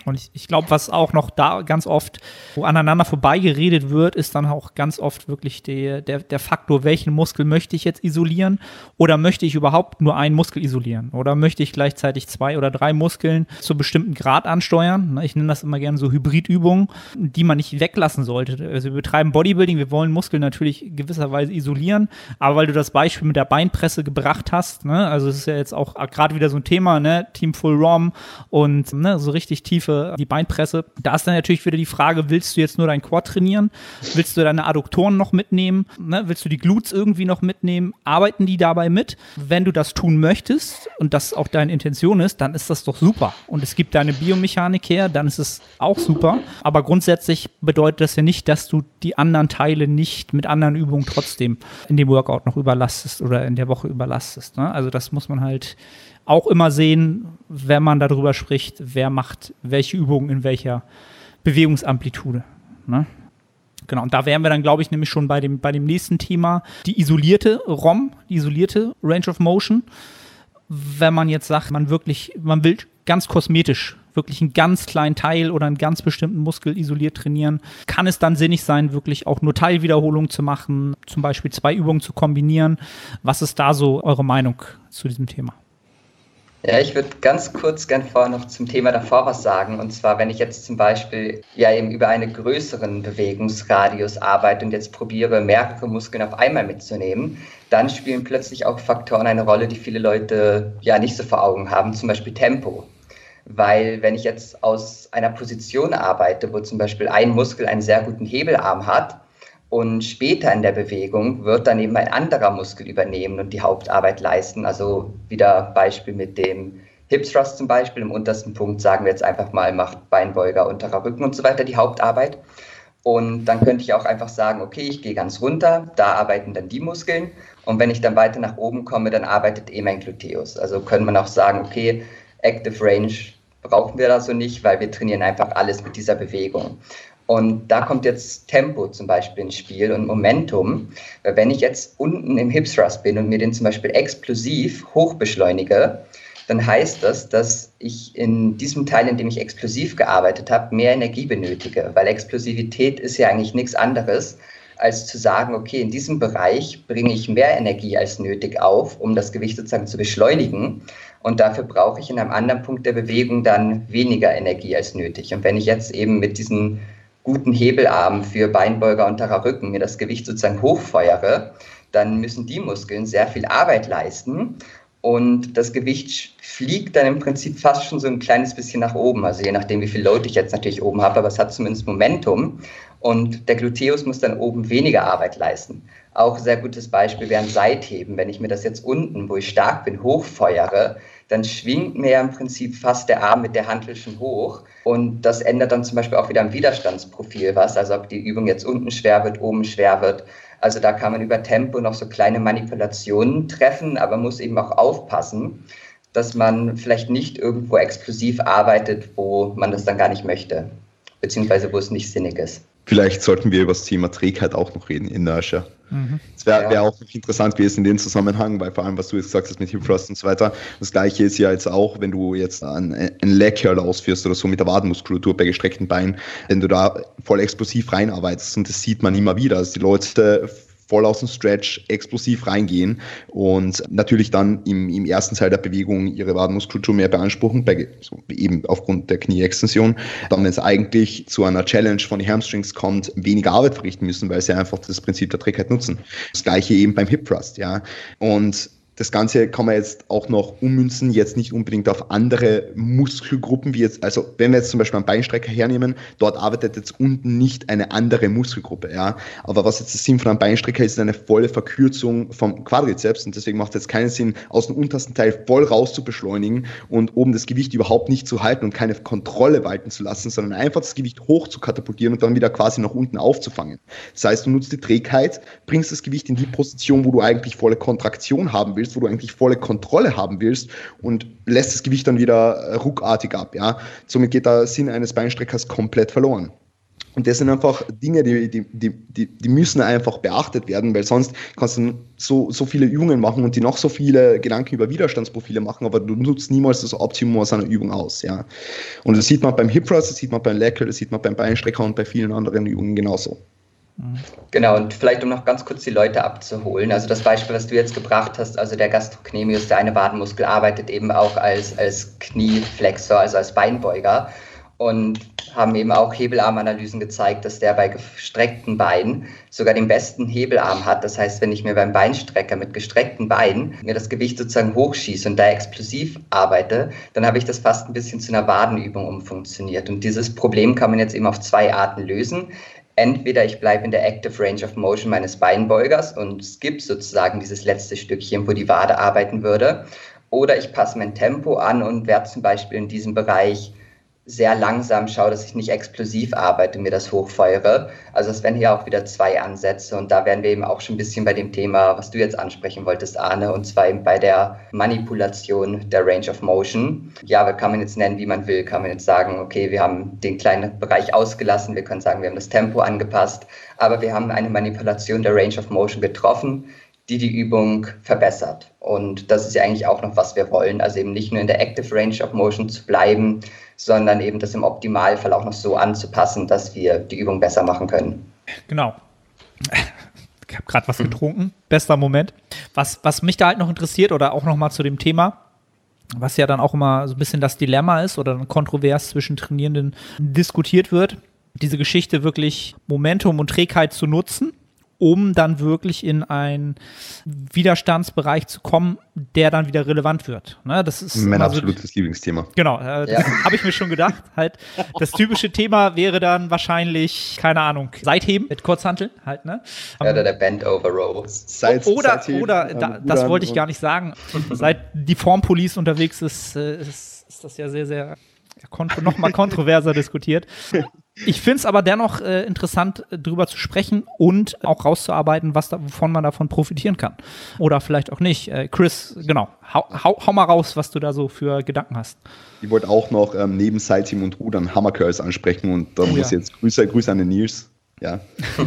Und ich, ich glaube, was auch noch da ganz oft, wo aneinander vorbeigeredet wird, ist dann auch ganz oft wirklich der, der, der Faktor, welchen Muskel möchte ich jetzt isolieren oder möchte ich überhaupt nur einen Muskel isolieren oder möchte ich gleichzeitig zwei oder drei Muskeln zu bestimmten Grad ansteuern. Ne, ich nenne das immer gerne so Hybridübungen, die man nicht weglassen sollte. Also wir betreiben Bodybuilding, wir wollen Muskeln natürlich gewisserweise isolieren, aber weil du das Beispiel mit der Beinpresse gebracht hast, ne, also es ist ja jetzt auch gerade wieder so ein Thema, ne, Team Full ROM und ne, so richtig tiefe Griffe, die Beinpresse. Da ist dann natürlich wieder die Frage, willst du jetzt nur dein Quad trainieren? Willst du deine Adduktoren noch mitnehmen? Ne? Willst du die Glutes irgendwie noch mitnehmen? Arbeiten die dabei mit? Wenn du das tun möchtest und das auch deine Intention ist, dann ist das doch super. Und es gibt deine Biomechanik her, dann ist es auch super. Aber grundsätzlich bedeutet das ja nicht, dass du die anderen Teile nicht mit anderen Übungen trotzdem in dem Workout noch überlastest oder in der Woche überlastest. Ne? Also das muss man halt auch immer sehen, wenn man darüber spricht, wer macht welche Übungen in welcher Bewegungsamplitude. Ne? Genau, und da wären wir dann, glaube ich, nämlich schon bei dem, bei dem nächsten Thema, die isolierte ROM, die isolierte Range of Motion. Wenn man jetzt sagt, man wirklich, man will ganz kosmetisch wirklich einen ganz kleinen Teil oder einen ganz bestimmten Muskel isoliert trainieren, kann es dann sinnig sein, wirklich auch nur Teilwiederholungen zu machen, zum Beispiel zwei Übungen zu kombinieren. Was ist da so eure Meinung zu diesem Thema?
Ja, ich würde ganz kurz gern vorher noch zum Thema davor was sagen. Und zwar, wenn ich jetzt zum Beispiel ja eben über einen größeren Bewegungsradius arbeite und jetzt probiere, mehrere Muskeln auf einmal mitzunehmen, dann spielen plötzlich auch Faktoren eine Rolle, die viele Leute ja nicht so vor Augen haben, zum Beispiel Tempo. Weil wenn ich jetzt aus einer Position arbeite, wo zum Beispiel ein Muskel einen sehr guten Hebelarm hat, und später in der Bewegung wird dann eben ein anderer Muskel übernehmen und die Hauptarbeit leisten. Also wieder Beispiel mit dem Hip Thrust zum Beispiel. Im untersten Punkt sagen wir jetzt einfach mal, macht Beinbeuger, unterer Rücken und so weiter die Hauptarbeit. Und dann könnte ich auch einfach sagen, okay, ich gehe ganz runter, da arbeiten dann die Muskeln. Und wenn ich dann weiter nach oben komme, dann arbeitet eh mein Gluteus. Also könnte man auch sagen, okay, Active Range brauchen wir da so nicht, weil wir trainieren einfach alles mit dieser Bewegung. Und da kommt jetzt Tempo zum Beispiel ins Spiel und Momentum. Wenn ich jetzt unten im Hip Thrust bin und mir den zum Beispiel explosiv hochbeschleunige, dann heißt das, dass ich in diesem Teil, in dem ich explosiv gearbeitet habe, mehr Energie benötige, weil Explosivität ist ja eigentlich nichts anderes, als zu sagen, okay, in diesem Bereich bringe ich mehr Energie als nötig auf, um das Gewicht sozusagen zu beschleunigen. Und dafür brauche ich in einem anderen Punkt der Bewegung dann weniger Energie als nötig. Und wenn ich jetzt eben mit diesen guten Hebelarm für Beinbeuger unterer Rücken mir das Gewicht sozusagen hochfeuere, dann müssen die Muskeln sehr viel Arbeit leisten und das Gewicht fliegt dann im Prinzip fast schon so ein kleines bisschen nach oben. Also je nachdem, wie viel Load ich jetzt natürlich oben habe, aber es hat zumindest Momentum. Und der Gluteus muss dann oben weniger Arbeit leisten. Auch sehr gutes Beispiel wären Seitheben. Wenn ich mir das jetzt unten, wo ich stark bin, hochfeuere, dann schwingt mir im Prinzip fast der Arm mit der Hantel schon hoch. Und das ändert dann zum Beispiel auch wieder am Widerstandsprofil was. Also ob die Übung jetzt unten schwer wird, oben schwer wird. Also da kann man über Tempo noch so kleine Manipulationen treffen, aber muss eben auch aufpassen, dass man vielleicht nicht irgendwo explosiv arbeitet, wo man das dann gar nicht möchte, beziehungsweise wo es nicht sinnig ist.
Vielleicht sollten wir über das Thema Trägheit auch noch reden, Inertia. Mhm. Das wäre wär auch interessant gewesen in dem Zusammenhang, weil vor allem, was du jetzt gesagt hast mit Hip Thrust und so weiter, das gleiche ist ja jetzt auch, wenn du jetzt einen, einen Leg Curl ausführst oder so mit der Wadenmuskulatur bei gestreckten Beinen, wenn du da voll explosiv reinarbeitest und das sieht man immer wieder, dass die Leute voll aus dem Stretch explosiv reingehen und natürlich dann im, im ersten Teil der Bewegung ihre Wadenmuskulatur mehr beanspruchen, bei, so eben aufgrund der Knieextension. Dann, wenn es eigentlich zu einer Challenge von den Hamstrings kommt, weniger Arbeit verrichten müssen, weil sie einfach das Prinzip der Trägheit nutzen. Das gleiche eben beim Hip Thrust, ja. Und das Ganze kann man jetzt auch noch ummünzen, jetzt nicht unbedingt auf andere Muskelgruppen, wie jetzt, also wenn wir jetzt zum Beispiel einen Beinstrecker hernehmen, dort arbeitet jetzt unten nicht eine andere Muskelgruppe, ja. Aber was jetzt der Sinn von einem Beinstrecker ist, ist eine volle Verkürzung vom Quadrizeps und deswegen macht es jetzt keinen Sinn, aus dem untersten Teil voll raus zu beschleunigen und oben das Gewicht überhaupt nicht zu halten und keine Kontrolle walten zu lassen, sondern einfach das Gewicht hoch zu katapultieren und dann wieder quasi nach unten aufzufangen. Das heißt, du nutzt die Trägheit, bringst das Gewicht in die Position, wo du eigentlich volle Kontraktion haben willst, willst, wo du eigentlich volle Kontrolle haben willst und lässt das Gewicht dann wieder ruckartig ab. Ja? Somit geht der Sinn eines Beinstreckers komplett verloren. Und das sind einfach Dinge, die, die, die, die, müssen einfach beachtet werden, weil sonst kannst du so, so viele Übungen machen und die noch so viele Gedanken über Widerstandsprofile machen, aber du nutzt niemals das Optimum aus einer Übung aus. Ja. Und das sieht man beim Hip Thrust, das sieht man beim Leg das sieht man beim Beinstrecker und bei vielen anderen Übungen genauso.
Genau, und vielleicht um noch ganz kurz die Leute abzuholen. Also das Beispiel, was du jetzt gebracht hast, also der Gastrocnemius, der eine Wadenmuskel, arbeitet eben auch als, als Knieflexor, also als Beinbeuger und haben eben auch Hebelarmanalysen gezeigt, dass der bei gestreckten Beinen sogar den besten Hebelarm hat. Das heißt, wenn ich mir beim Beinstrecker mit gestreckten Beinen mir das Gewicht sozusagen hochschieße und da explosiv arbeite, dann habe ich das fast ein bisschen zu einer Wadenübung umfunktioniert. Und dieses Problem kann man jetzt eben auf zwei Arten lösen. Entweder ich bleibe in der Active Range of Motion meines Beinbeugers und skip sozusagen dieses letzte Stückchen, wo die Wade arbeiten würde, oder ich passe mein Tempo an und werde zum Beispiel in diesem Bereich sehr langsam schaue, dass ich nicht explosiv arbeite, mir das hochfeuere. Also es wären hier auch wieder zwei Ansätze und da wären wir eben auch schon ein bisschen bei dem Thema, was du jetzt ansprechen wolltest, Arne, und zwar eben bei der Manipulation der Range of Motion. Ja, kann man jetzt nennen, wie man will, kann man jetzt sagen, okay, wir haben den kleinen Bereich ausgelassen, wir können sagen, wir haben das Tempo angepasst, aber wir haben eine Manipulation der Range of Motion getroffen, die die Übung verbessert. Und das ist ja eigentlich auch noch, was wir wollen. Also eben nicht nur in der Active Range of Motion zu bleiben, sondern eben das im Optimalfall auch noch so anzupassen, dass wir die Übung besser machen können.
Genau. Ich habe gerade was getrunken. Bester Moment. Was, was mich da halt noch interessiert oder auch noch mal zu dem Thema, was ja dann auch immer so ein bisschen das Dilemma ist oder kontrovers zwischen Trainierenden diskutiert wird, diese Geschichte wirklich Momentum und Trägheit zu nutzen um dann wirklich in einen Widerstandsbereich zu kommen, der dann wieder relevant wird. Ne, das ist
mein also, absolutes Lieblingsthema.
Genau, äh, ja. [laughs] habe ich mir schon gedacht. Halt, das typische Thema wäre dann wahrscheinlich, keine Ahnung, Seitheben mit Kurzhanteln halt, ne?
Ja, oder der Bend Over Row.
Seit, oder, Seitheben, oder, da, das wollte ich gar nicht sagen. Seit die Formpolice unterwegs ist, äh, ist, ist das ja sehr, sehr ja, noch mal kontroverser diskutiert. Ich finde es aber dennoch äh, interessant, äh, drüber zu sprechen und auch rauszuarbeiten, was da, wovon man davon profitieren kann. Oder vielleicht auch nicht. Äh, Chris, genau, hau, hau, hau, mal raus, was du da so für Gedanken hast.
Ich wollte auch noch ähm, neben Sideteam und Rudern Hammer Curls ansprechen und da oh, muss ja. jetzt Grüße, Grüße an den Nils. Ja,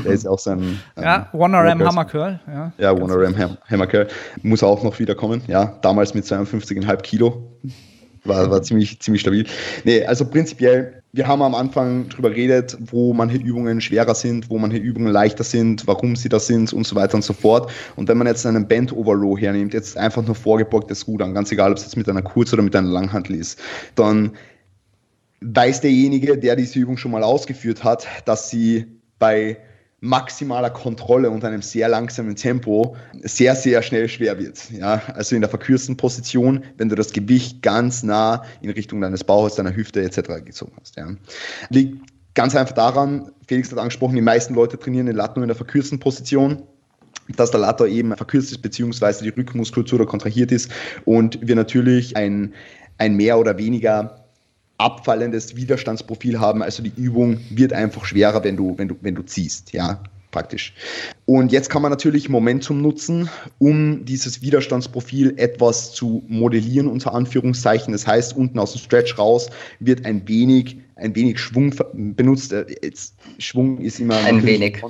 der ist auch so ein. [laughs]
Ähm, ja, One-RM Hammer Curl. Ja,
ja One-RM Hammer Curl. Muss auch noch wiederkommen. Ja, damals mit 52,5 Kilo war, war ziemlich, ziemlich stabil. Nee, also prinzipiell, wir haben am Anfang drüber geredet, wo manche Übungen schwerer sind, wo manche Übungen leichter sind, warum sie da sind und so weiter und so fort. Und wenn man jetzt einen Band Over Row hernimmt, jetzt einfach nur vorgebeugtes Rudern, ganz egal, ob es jetzt mit einer Kurz- oder mit einer Langhantel ist, dann weiß derjenige, der diese Übung schon mal ausgeführt hat, dass sie bei maximaler Kontrolle und einem sehr langsamen Tempo sehr, sehr schnell schwer wird. Ja, also in der verkürzten Position, wenn du das Gewicht ganz nah in Richtung deines Bauches, deiner Hüfte etc. gezogen hast. Ja. Liegt ganz einfach daran, Felix hat angesprochen, die meisten Leute trainieren den Lat nur in der verkürzten Position dass der Lator eben verkürzt ist, beziehungsweise die Rückenmuskulatur kontrahiert ist und wir natürlich ein, ein mehr oder weniger abfallendes Widerstandsprofil haben. Also die Übung wird einfach schwerer, wenn du, wenn du, wenn du ziehst, ja, praktisch. Und jetzt kann man natürlich Momentum nutzen, um dieses Widerstandsprofil etwas zu modellieren, unter Anführungszeichen. Das heißt, unten aus dem Stretch raus wird ein wenig ein wenig Schwung benutzt. Äh, jetzt, Schwung ist immer.
Ein wenig.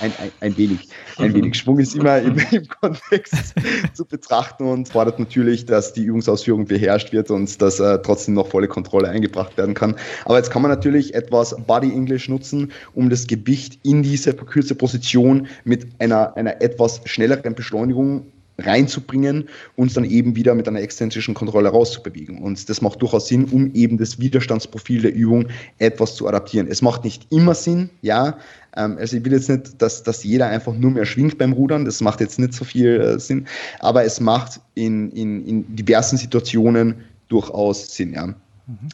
Ein, ein, ein, wenig. Ein wenig. Schwung ist immer im, im Kontext [laughs] zu betrachten und fordert natürlich, dass die Übungsausführung beherrscht wird und dass äh, trotzdem noch volle Kontrolle eingebracht werden kann. Aber jetzt kann man natürlich etwas Body English nutzen, um das Gewicht in diese verkürzte Position mit einer, einer etwas schnelleren Beschleunigung reinzubringen und dann eben wieder mit einer exzentrischen Kontrolle rauszubewegen. Und das macht durchaus Sinn, um eben das Widerstandsprofil der Übung etwas zu adaptieren. Es macht nicht immer Sinn, ja. Ähm, also ich will jetzt nicht, dass, dass jeder einfach nur mehr schwingt beim Rudern, das macht jetzt nicht so viel äh, Sinn, aber es macht in, in, in diversen Situationen durchaus Sinn, ja.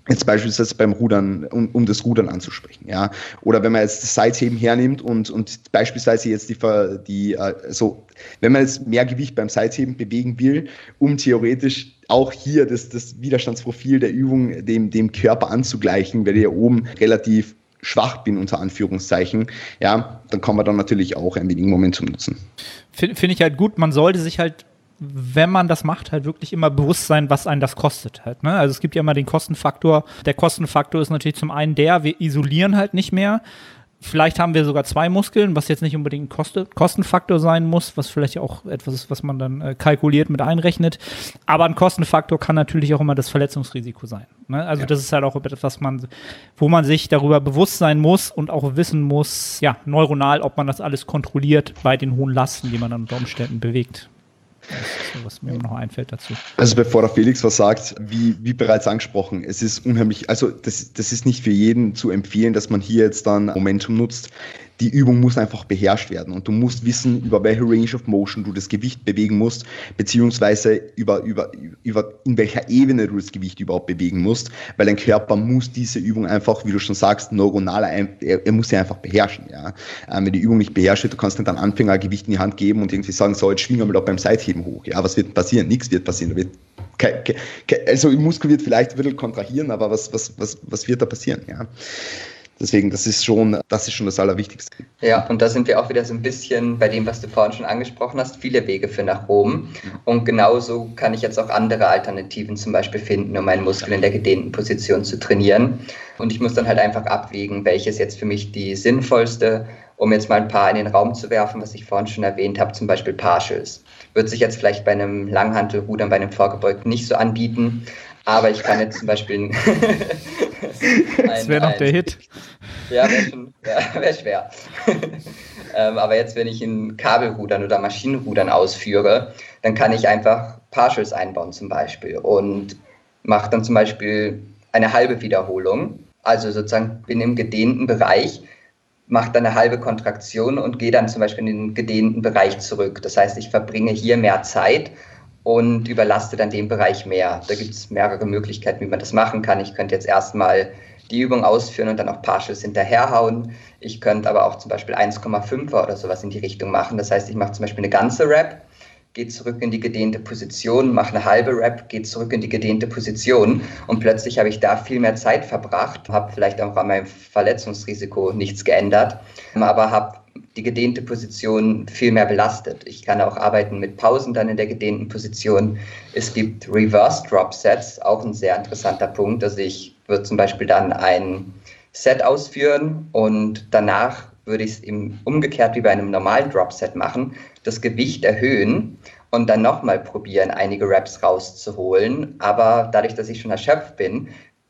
Jetzt beispielsweise beim Rudern, um, um, das Rudern anzusprechen, ja. Oder wenn man jetzt das Seitheben hernimmt und, und beispielsweise jetzt die, die also wenn man jetzt mehr Gewicht beim Seitheben bewegen will, um theoretisch auch hier das, das Widerstandsprofil der Übung dem, dem Körper anzugleichen, weil ich ja oben relativ schwach bin, unter Anführungszeichen, ja, dann kann man dann natürlich auch ein wenig Momentum nutzen.
Finde find ich halt gut, man sollte sich halt wenn man das macht, halt wirklich immer bewusst sein, was einen das kostet halt. Ne? Also es gibt ja immer den Kostenfaktor. Der Kostenfaktor ist natürlich zum einen der, wir isolieren halt nicht mehr. Vielleicht haben wir sogar zwei Muskeln, was jetzt nicht unbedingt ein Koste, Kostenfaktor sein muss, was vielleicht auch etwas ist, was man dann äh, kalkuliert mit einrechnet. Aber ein Kostenfaktor kann natürlich auch immer das Verletzungsrisiko sein. Ne? Also ja. das ist halt auch etwas, was man, wo man sich darüber bewusst sein muss und auch wissen muss, ja, neuronal, ob man das alles kontrolliert bei den hohen Lasten, die man dann unter Umständen bewegt. Das was mir noch einfällt dazu.
Also bevor der Felix was sagt, wie, wie bereits angesprochen, es ist unheimlich, also das, das ist nicht für jeden zu empfehlen, dass man hier jetzt dann Momentum nutzt die Übung muss einfach beherrscht werden und du musst wissen, über welche Range of Motion du das Gewicht bewegen musst, beziehungsweise über, über, über in welcher Ebene du das Gewicht überhaupt bewegen musst, weil dein Körper muss diese Übung einfach, wie du schon sagst, neuronal, er, er muss sie einfach beherrschen. Ja? Ähm, wenn die Übung nicht beherrscht wird, du kannst nicht dann Anfänger Gewicht in die Hand geben und irgendwie sagen, so, jetzt schwingen wir mal beim Seitheben hoch. Ja, was wird passieren? Nichts wird passieren. Wird also im Muskel wird vielleicht ein bisschen kontrahieren, aber was, was, was, was wird da passieren? Ja? Deswegen, das ist schon, das ist schon das Allerwichtigste.
Ja, und da sind wir auch wieder so ein bisschen bei dem, was du vorhin schon angesprochen hast, viele Wege für nach oben. Und genauso kann ich jetzt auch andere Alternativen zum Beispiel finden, um meinen Muskel in der gedehnten Position zu trainieren. Und ich muss dann halt einfach abwägen, welches jetzt für mich die sinnvollste, um jetzt mal ein paar in den Raum zu werfen, was ich vorhin schon erwähnt habe, zum Beispiel Partials. Wird sich jetzt vielleicht bei einem Langhantelrudern, bei einem Vorgebeugt nicht so anbieten, aber ich kann jetzt zum Beispiel. [laughs]
das wäre noch der Hit.
Ja, wäre [laughs] wär schwer. [laughs] ähm, aber jetzt, wenn ich in Kabelrudern oder Maschinenrudern ausführe, dann kann ich einfach Partials einbauen zum Beispiel und mache dann zum Beispiel eine halbe Wiederholung. Also sozusagen bin im gedehnten Bereich, mache dann eine halbe Kontraktion und gehe dann zum Beispiel in den gedehnten Bereich zurück. Das heißt, ich verbringe hier mehr Zeit und überlaste dann den Bereich mehr. Da gibt es mehrere Möglichkeiten, wie man das machen kann. Ich könnte jetzt erstmal die Übung ausführen und dann auch Partials hinterherhauen. Ich könnte aber auch zum Beispiel 1,5er oder sowas in die Richtung machen. Das heißt, ich mache zum Beispiel eine ganze Rap, gehe zurück in die gedehnte Position, mache eine halbe Rap, gehe zurück in die gedehnte Position und plötzlich habe ich da viel mehr Zeit verbracht, habe vielleicht auch an meinem Verletzungsrisiko nichts geändert, aber habe die gedehnte Position viel mehr belastet. Ich kann auch arbeiten mit Pausen dann in der gedehnten Position. Es gibt Reverse Drop Sets, auch ein sehr interessanter Punkt. Also ich würde zum Beispiel dann ein Set ausführen und danach würde ich es im umgekehrt wie bei einem normalen Drop Set machen, das Gewicht erhöhen und dann nochmal probieren, einige Reps rauszuholen. Aber dadurch, dass ich schon erschöpft bin,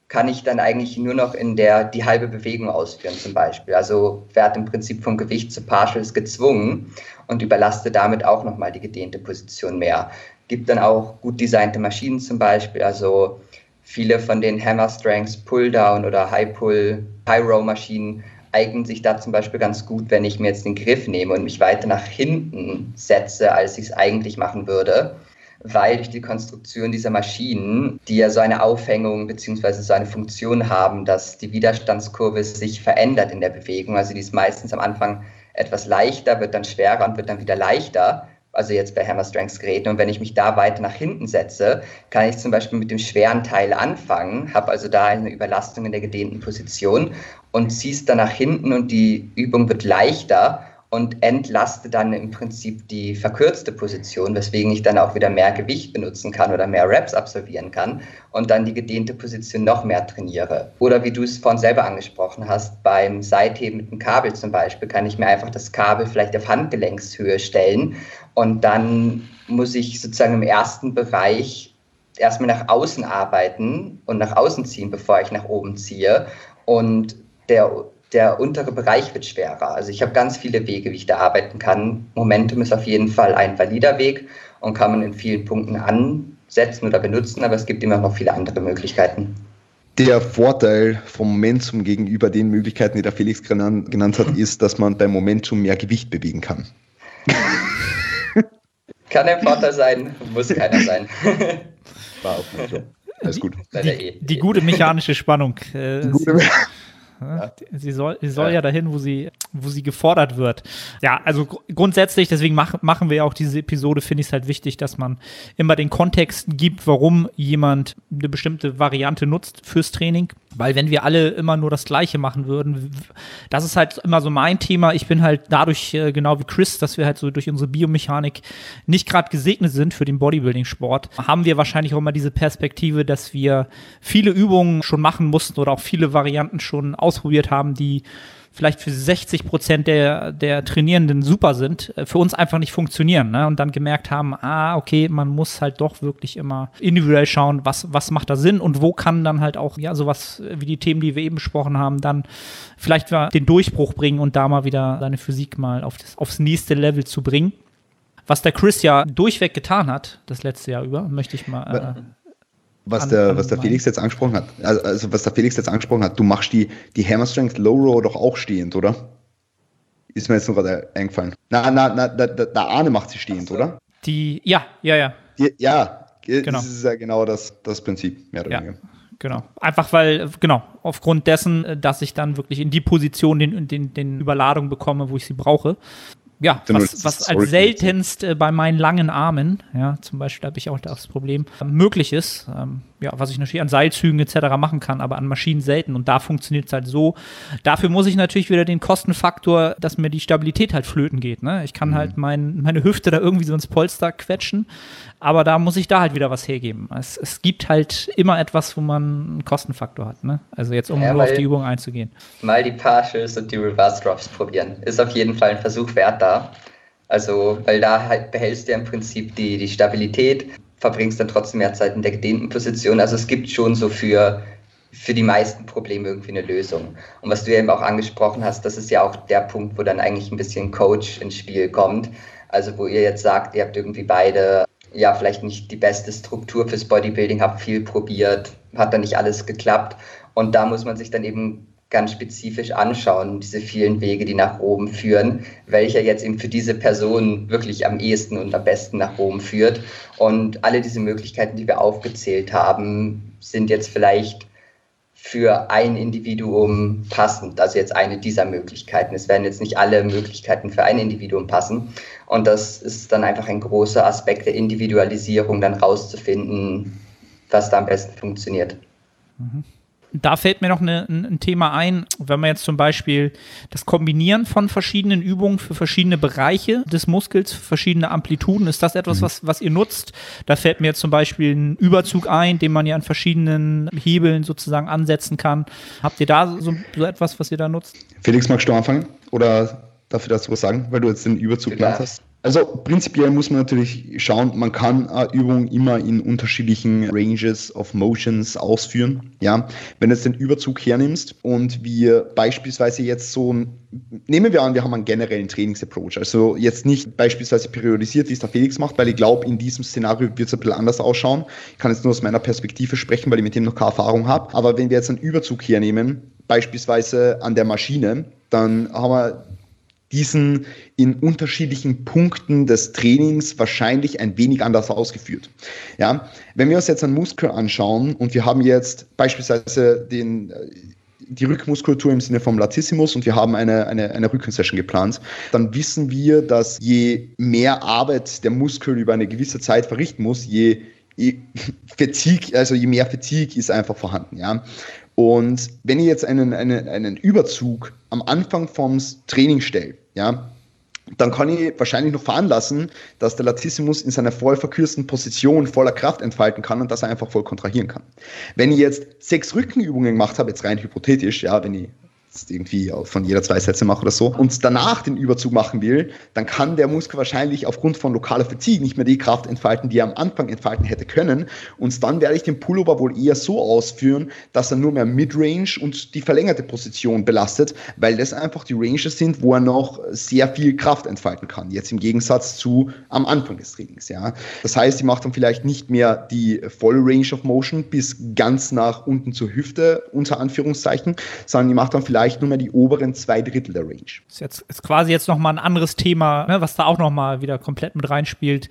kann ich dann eigentlich nur noch in der die halbe Bewegung ausführen zum Beispiel. Also werde im Prinzip vom Gewicht zu Partials gezwungen und überlaste damit auch nochmal die gedehnte Position mehr. Gibt dann auch gut designte Maschinen zum Beispiel, also viele von den Hammer Strengths Pull Down oder High Pull, High Row Maschinen eignen sich da zum Beispiel ganz gut, wenn ich mir jetzt den Griff nehme und mich weiter nach hinten setze, als ich es eigentlich machen würde weil durch die Konstruktion dieser Maschinen, die ja so eine Aufhängung bzw. so eine Funktion haben, dass die Widerstandskurve sich verändert in der Bewegung. Also die ist meistens am Anfang etwas leichter, wird dann schwerer und wird dann wieder leichter. Also jetzt bei Hammer Strengths Geräten. Und wenn ich mich da weiter nach hinten setze, kann ich zum Beispiel mit dem schweren Teil anfangen, habe also da eine Überlastung in der gedehnten Position und ziehe es dann nach hinten und die Übung wird leichter und entlaste dann im Prinzip die verkürzte Position, weswegen ich dann auch wieder mehr Gewicht benutzen kann oder mehr Reps absolvieren kann und dann die gedehnte Position noch mehr trainiere. Oder wie du es vorhin selber angesprochen hast, beim Seitheben mit dem Kabel zum Beispiel, kann ich mir einfach das Kabel vielleicht auf Handgelenkshöhe stellen und dann muss ich sozusagen im ersten Bereich erstmal nach außen arbeiten und nach außen ziehen, bevor ich nach oben ziehe. Und der der untere Bereich wird schwerer. Also ich habe ganz viele Wege, wie ich da arbeiten kann. Momentum ist auf jeden Fall ein valider Weg und kann man in vielen Punkten ansetzen oder benutzen, aber es gibt immer noch viele andere Möglichkeiten.
Der Vorteil vom Momentum gegenüber den Möglichkeiten, die der Felix genannt hat, ist, dass man beim Momentum mehr Gewicht bewegen kann. [laughs]
kann ein Vorteil sein, muss keiner sein.
War auch nicht so. Alles gut. Die, die, gute mechanische Spannung. Äh, die gute, [laughs] ja. Sie soll, sie soll ja. ja. dahin, wo sie, wo sie gefordert wird. Ja, also gr grundsätzlich, deswegen mach, machen wir auch diese Episode, finde ich es halt wichtig, dass man immer den Kontext gibt, warum jemand eine bestimmte Variante nutzt fürs Training. Weil wenn wir alle immer nur das Gleiche machen würden, das ist halt immer so mein Thema. Ich bin halt dadurch, äh, genau wie Chris, dass wir halt so durch unsere Biomechanik nicht gerade gesegnet sind für den Bodybuilding-Sport, haben wir wahrscheinlich auch immer diese Perspektive, dass wir viele Übungen schon machen mussten oder auch viele Varianten schon ausprobiert haben, die vielleicht für 60 Prozent der, der Trainierenden super sind, äh, für uns einfach nicht funktionieren. Ne? Und dann gemerkt haben, ah, okay, man muss halt doch wirklich immer individuell schauen, was, was macht da Sinn und wo kann dann halt auch, ja, sowas wie die Themen, die wir eben besprochen haben, dann vielleicht den Durchbruch bringen und da mal wieder seine Physik mal auf das, aufs nächste Level zu bringen. Was der Chris ja durchweg getan hat, das letzte Jahr über, möchte ich mal. Äh,
was, an, der, an was der Felix jetzt angesprochen hat, also, also, was der Felix jetzt angesprochen hat, du machst die, die Hammer Strength Low Row doch auch stehend, oder? Ist mir jetzt nur gerade eingefallen. Na, na, na, der, der Arne macht sie stehend, so. oder?
Die, ja, ja, ja.
Die, ja, genau. das ist ja genau das, das Prinzip, mehr oder ja. weniger.
Genau. Einfach weil, genau, aufgrund dessen, dass ich dann wirklich in die Position den, den, den Überladung bekomme, wo ich sie brauche ja, was, was als seltenst äh, bei meinen langen Armen, ja, zum Beispiel habe ich auch das Problem, äh, möglich ist. Ähm, ja, was ich natürlich an Seilzügen etc. machen kann, aber an Maschinen selten. Und da funktioniert es halt so. Dafür muss ich natürlich wieder den Kostenfaktor, dass mir die Stabilität halt flöten geht. Ne? Ich kann mhm. halt mein, meine Hüfte da irgendwie so ins Polster quetschen, aber da muss ich da halt wieder was hergeben. Es, es gibt halt immer etwas, wo man einen Kostenfaktor hat. Ne? Also jetzt, um ja, nur auf die Übung einzugehen.
Mal die Partials und die Reverse Drops probieren. Ist auf jeden Fall ein Versuch wert da. Also, weil da halt behältst du ja im Prinzip die, die Stabilität verbringst dann trotzdem mehr Zeit in der gedehnten Position. Also es gibt schon so für, für die meisten Probleme irgendwie eine Lösung. Und was du ja eben auch angesprochen hast, das ist ja auch der Punkt, wo dann eigentlich ein bisschen Coach ins Spiel kommt. Also wo ihr jetzt sagt, ihr habt irgendwie beide ja vielleicht nicht die beste Struktur fürs Bodybuilding, habt viel probiert, hat dann nicht alles geklappt. Und da muss man sich dann eben ganz spezifisch anschauen, diese vielen Wege, die nach oben führen, welcher jetzt eben für diese Person wirklich am ehesten und am besten nach oben führt. Und alle diese Möglichkeiten, die wir aufgezählt haben, sind jetzt vielleicht für ein Individuum passend, also jetzt eine dieser Möglichkeiten. Es werden jetzt nicht alle Möglichkeiten für ein Individuum passen. Und das ist dann einfach ein großer Aspekt der Individualisierung, dann rauszufinden, was da am besten funktioniert.
Mhm da fällt mir noch eine, ein Thema ein, wenn man jetzt zum Beispiel das Kombinieren von verschiedenen Übungen für verschiedene Bereiche des Muskels, verschiedene Amplituden, ist das etwas, mhm. was, was ihr nutzt? Da fällt mir jetzt zum Beispiel ein Überzug ein, den man ja an verschiedenen Hebeln sozusagen ansetzen kann. Habt ihr da so, so etwas, was ihr da nutzt?
Felix, magst du anfangen? Oder darf ich dazu was sagen, weil du jetzt den Überzug genannt hast? Also prinzipiell muss man natürlich schauen, man kann eine Übung immer in unterschiedlichen Ranges of Motions ausführen. Ja, wenn du jetzt den Überzug hernimmst und wir beispielsweise jetzt so, nehmen wir an, wir haben einen generellen Trainingsapproach, also jetzt nicht beispielsweise periodisiert, wie es der Felix macht, weil ich glaube, in diesem Szenario wird es ein bisschen anders ausschauen. Ich kann jetzt nur aus meiner Perspektive sprechen, weil ich mit dem noch keine Erfahrung habe. Aber wenn wir jetzt einen Überzug hernehmen, beispielsweise an der Maschine, dann haben wir diesen in unterschiedlichen Punkten des Trainings wahrscheinlich ein wenig anders ausgeführt. Ja, wenn wir uns jetzt einen Muskel anschauen und wir haben jetzt beispielsweise den, die Rückmuskulatur im Sinne vom Latissimus und wir haben eine, eine, eine Rückensession geplant, dann wissen wir, dass je mehr Arbeit der Muskel über eine gewisse Zeit verrichten muss, je, je [laughs] Fatigue, also je mehr Fatigue ist einfach vorhanden. Ja? Und wenn ich jetzt einen, einen, einen Überzug am Anfang vom Training stelle, ja, dann kann ich wahrscheinlich noch veranlassen, dass der Latissimus in seiner voll verkürzten Position voller Kraft entfalten kann und dass er einfach voll kontrahieren kann. Wenn ich jetzt sechs Rückenübungen gemacht habe, jetzt rein hypothetisch, ja, wenn ich irgendwie von jeder zwei Sätze mache oder so und danach den Überzug machen will, dann kann der Muskel wahrscheinlich aufgrund von lokaler Fatigue nicht mehr die Kraft entfalten, die er am Anfang entfalten hätte können. Und dann werde ich den Pullover wohl eher so ausführen, dass er nur mehr Midrange und die verlängerte Position belastet, weil das einfach die Ranges sind, wo er noch sehr viel Kraft entfalten kann. Jetzt im Gegensatz zu am Anfang des Trainings. Ja. Das heißt, ich mache dann vielleicht nicht mehr die volle Range of Motion bis ganz nach unten zur Hüfte, unter Anführungszeichen, sondern ich mache dann vielleicht vielleicht nur mehr die oberen zwei Drittel der Range.
Ist jetzt ist quasi jetzt nochmal ein anderes Thema, ne, was da auch nochmal wieder komplett mit reinspielt.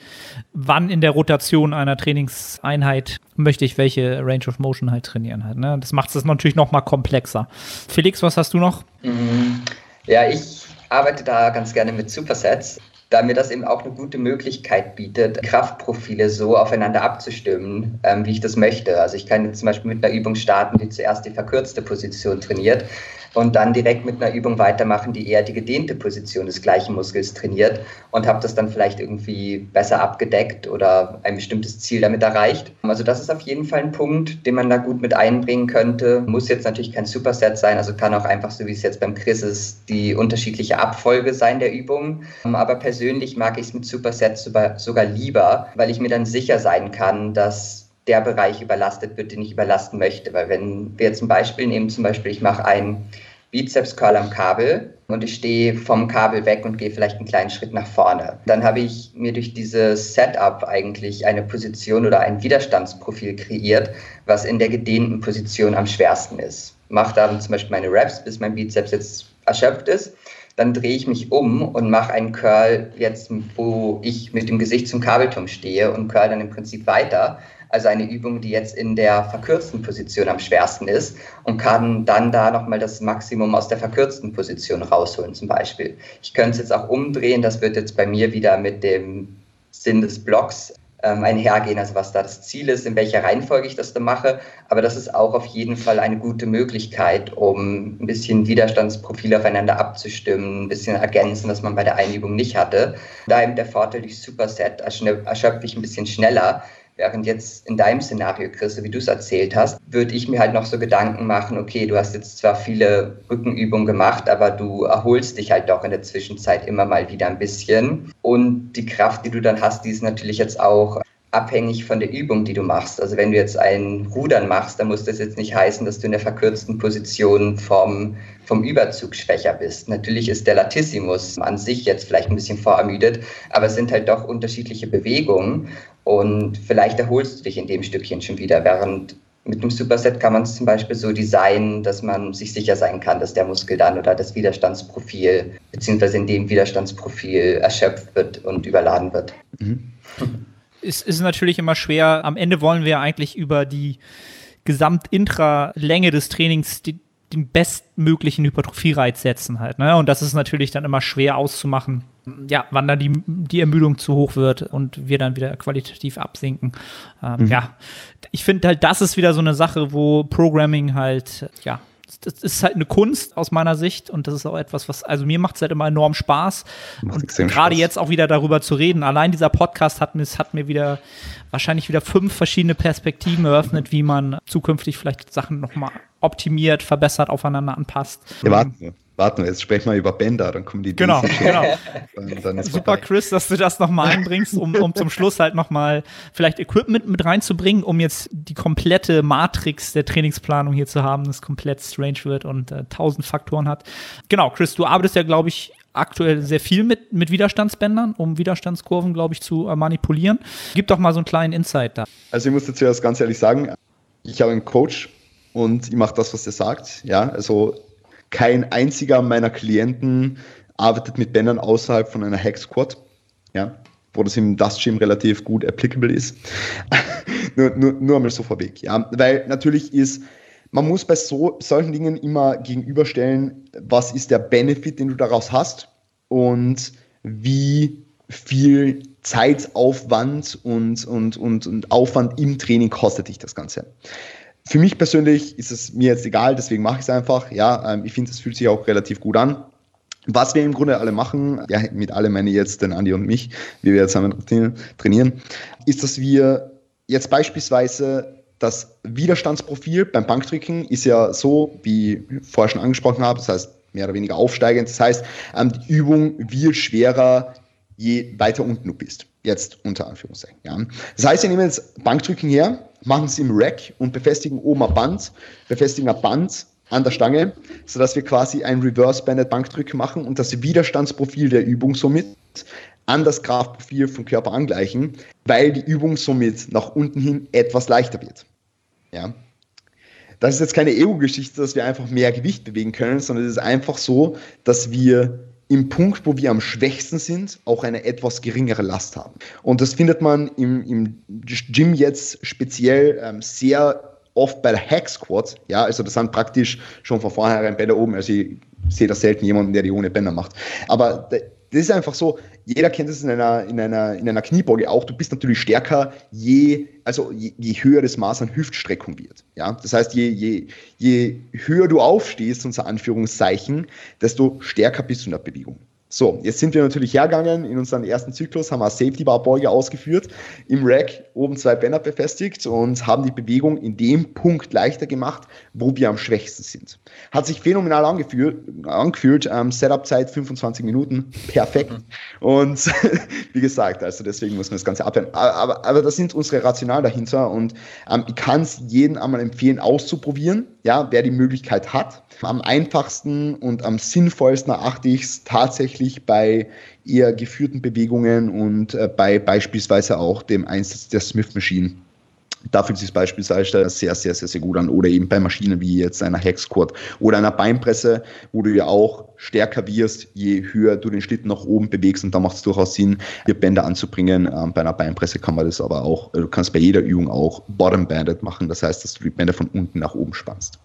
Wann in der Rotation einer Trainingseinheit möchte ich welche Range of Motion halt trainieren halt. Ne? Das macht es natürlich nochmal komplexer. Felix, was hast du noch?
Mhm. Ja, ich arbeite da ganz gerne mit Supersets da mir das eben auch eine gute Möglichkeit bietet, Kraftprofile so aufeinander abzustimmen, ähm, wie ich das möchte. Also ich kann jetzt zum Beispiel mit einer Übung starten, die zuerst die verkürzte Position trainiert, und dann direkt mit einer Übung weitermachen, die eher die gedehnte Position des gleichen Muskels trainiert und habe das dann vielleicht irgendwie besser abgedeckt oder ein bestimmtes Ziel damit erreicht. Also das ist auf jeden Fall ein Punkt, den man da gut mit einbringen könnte. Muss jetzt natürlich kein Superset sein, also kann auch einfach so wie es jetzt beim Chris ist, die unterschiedliche Abfolge sein der Übungen. Aber persönlich mag ich es mit Supersets sogar lieber, weil ich mir dann sicher sein kann, dass der Bereich überlastet wird, den ich überlasten möchte. Weil wenn wir ein Beispiel nehmen, zum Beispiel ich mache einen Bizeps-Curl am Kabel und ich stehe vom Kabel weg und gehe vielleicht einen kleinen Schritt nach vorne. Dann habe ich mir durch dieses Setup eigentlich eine Position oder ein Widerstandsprofil kreiert, was in der gedehnten Position am schwersten ist. Mache dann zum Beispiel meine Reps, bis mein Bizeps jetzt erschöpft ist. Dann drehe ich mich um und mache einen Curl jetzt, wo ich mit dem Gesicht zum Kabelturm stehe und curl dann im Prinzip weiter also eine Übung, die jetzt in der verkürzten Position am schwersten ist und kann dann da nochmal das Maximum aus der verkürzten Position rausholen zum Beispiel. Ich könnte es jetzt auch umdrehen, das wird jetzt bei mir wieder mit dem Sinn des Blocks ähm, einhergehen, also was da das Ziel ist, in welcher Reihenfolge ich das da mache. Aber das ist auch auf jeden Fall eine gute Möglichkeit, um ein bisschen Widerstandsprofil aufeinander abzustimmen, ein bisschen ergänzen, was man bei der Einübung nicht hatte. Da eben der Vorteil durch Superset erschöpfe ich ein bisschen schneller, Während jetzt in deinem Szenario, Chris, wie du es erzählt hast, würde ich mir halt noch so Gedanken machen, okay, du hast jetzt zwar viele Rückenübungen gemacht, aber du erholst dich halt doch in der Zwischenzeit immer mal wieder ein bisschen. Und die Kraft, die du dann hast, die ist natürlich jetzt auch abhängig von der Übung, die du machst. Also wenn du jetzt ein Rudern machst, dann muss das jetzt nicht heißen, dass du in der verkürzten Position vom, vom Überzug schwächer bist. Natürlich ist der Latissimus an sich jetzt vielleicht ein bisschen vorermüdet, aber es sind halt doch unterschiedliche Bewegungen und vielleicht erholst du dich in dem Stückchen schon wieder, während mit einem Superset kann man es zum Beispiel so designen, dass man sich sicher sein kann, dass der Muskel dann oder das Widerstandsprofil beziehungsweise in dem Widerstandsprofil erschöpft wird und überladen wird. Mhm [laughs]
es ist natürlich immer schwer. Am Ende wollen wir eigentlich über die Gesamtintra-Länge des Trainings die, den bestmöglichen Hypertrophie-Reiz setzen halt. Ne? Und das ist natürlich dann immer schwer auszumachen, ja, wann dann die, die Ermüdung zu hoch wird und wir dann wieder qualitativ absinken. Ähm, mhm. Ja, ich finde halt, das ist wieder so eine Sache, wo Programming halt, ja, das ist halt eine Kunst aus meiner Sicht und das ist auch etwas, was, also mir macht es halt immer enorm Spaß. Macht und gerade jetzt auch wieder darüber zu reden. Allein dieser Podcast hat mir, hat mir wieder wahrscheinlich wieder fünf verschiedene Perspektiven eröffnet, wie man zukünftig vielleicht Sachen nochmal optimiert, verbessert, aufeinander anpasst.
Ja, warten wir. Warten wir, jetzt sprechen wir über Bänder, dann kommen die
Genau, genau. Super, vorbei. Chris, dass du das nochmal einbringst, um, um zum Schluss halt nochmal vielleicht Equipment mit reinzubringen, um jetzt die komplette Matrix der Trainingsplanung hier zu haben, das komplett strange wird und äh, tausend Faktoren hat. Genau, Chris, du arbeitest ja, glaube ich, aktuell sehr viel mit, mit Widerstandsbändern, um Widerstandskurven, glaube ich, zu äh, manipulieren. Gib doch mal so einen kleinen Insight da.
Also ich muss dazu erst ganz ehrlich sagen, ich habe einen Coach und ich mache das, was er sagt. Ja, also kein einziger meiner Klienten arbeitet mit Bändern außerhalb von einer Hack Squad. Ja, wo das im Dust Gym relativ gut applicable ist. [laughs] nur, nur, nur einmal so vorweg. Ja, weil natürlich ist man muss bei so, solchen Dingen immer gegenüberstellen, was ist der Benefit, den du daraus hast und wie viel Zeitaufwand und, und, und, und Aufwand im Training kostet dich das Ganze. Für mich persönlich ist es mir jetzt egal, deswegen mache ich es einfach. Ja, ähm, ich finde, es fühlt sich auch relativ gut an. Was wir im Grunde alle machen, ja, mit alle meine ich jetzt den Andi und mich, wie wir jetzt zusammen trainieren, ist, dass wir jetzt beispielsweise das Widerstandsprofil beim Bankdrücken ist ja so, wie ich vorher schon angesprochen habe, das heißt mehr oder weniger aufsteigend. Das heißt, ähm, die Übung wird schwerer, je weiter unten du bist. Jetzt unter Anführungszeichen. Ja. Das heißt, wir nehmen jetzt Bankdrücken her, machen es im Rack und befestigen oben ein Band, befestigen ein Band an der Stange, sodass wir quasi ein Reverse-Banded Bankdrücken machen und das Widerstandsprofil der Übung somit an das Kraftprofil vom Körper angleichen, weil die Übung somit nach unten hin etwas leichter wird. Ja. Das ist jetzt keine Ego-Geschichte, dass wir einfach mehr Gewicht bewegen können, sondern es ist einfach so, dass wir im Punkt, wo wir am schwächsten sind, auch eine etwas geringere Last haben. Und das findet man im, im Gym jetzt speziell ähm, sehr oft bei der Hack Squat. Ja, also das sind praktisch schon von vornherein Bänder oben. Also ich sehe da selten jemanden, der die ohne Bänder macht. Aber das ist einfach so, jeder kennt es in einer, in einer, in einer Kniebeuge auch, du bist natürlich stärker, je, also je, je höher das Maß an Hüftstreckung wird. Ja? Das heißt, je, je, je höher du aufstehst, unser Anführungszeichen, desto stärker bist du in der Bewegung. So, jetzt sind wir natürlich hergegangen in unseren ersten Zyklus, haben eine Safety Bar Beuge ausgeführt, im Rack oben zwei Bänder befestigt und haben die Bewegung in dem Punkt leichter gemacht, wo wir am schwächsten sind. Hat sich phänomenal angefühlt, angefühlt ähm, Setup-Zeit 25 Minuten, perfekt. Mhm. Und [laughs] wie gesagt, also deswegen muss man das Ganze abwehren. Aber, aber, aber das sind unsere Rational dahinter und ähm, ich kann es jedem einmal empfehlen, auszuprobieren, ja, wer die Möglichkeit hat. Am einfachsten und am sinnvollsten erachte ich es tatsächlich bei eher geführten Bewegungen und äh, bei beispielsweise auch dem Einsatz der Smith Machine. Da fühlt sich beispielsweise sehr, sehr, sehr, sehr gut an. Oder eben bei Maschinen wie jetzt einer Hex oder einer Beinpresse, wo du ja auch stärker wirst, je höher du den Schlitten nach oben bewegst. Und da macht es durchaus Sinn, hier Bänder anzubringen. Ähm, bei einer Beinpresse kann man das aber auch, du kannst bei jeder Übung auch Bottom-Banded machen. Das heißt, dass du die Bänder von unten nach oben spannst.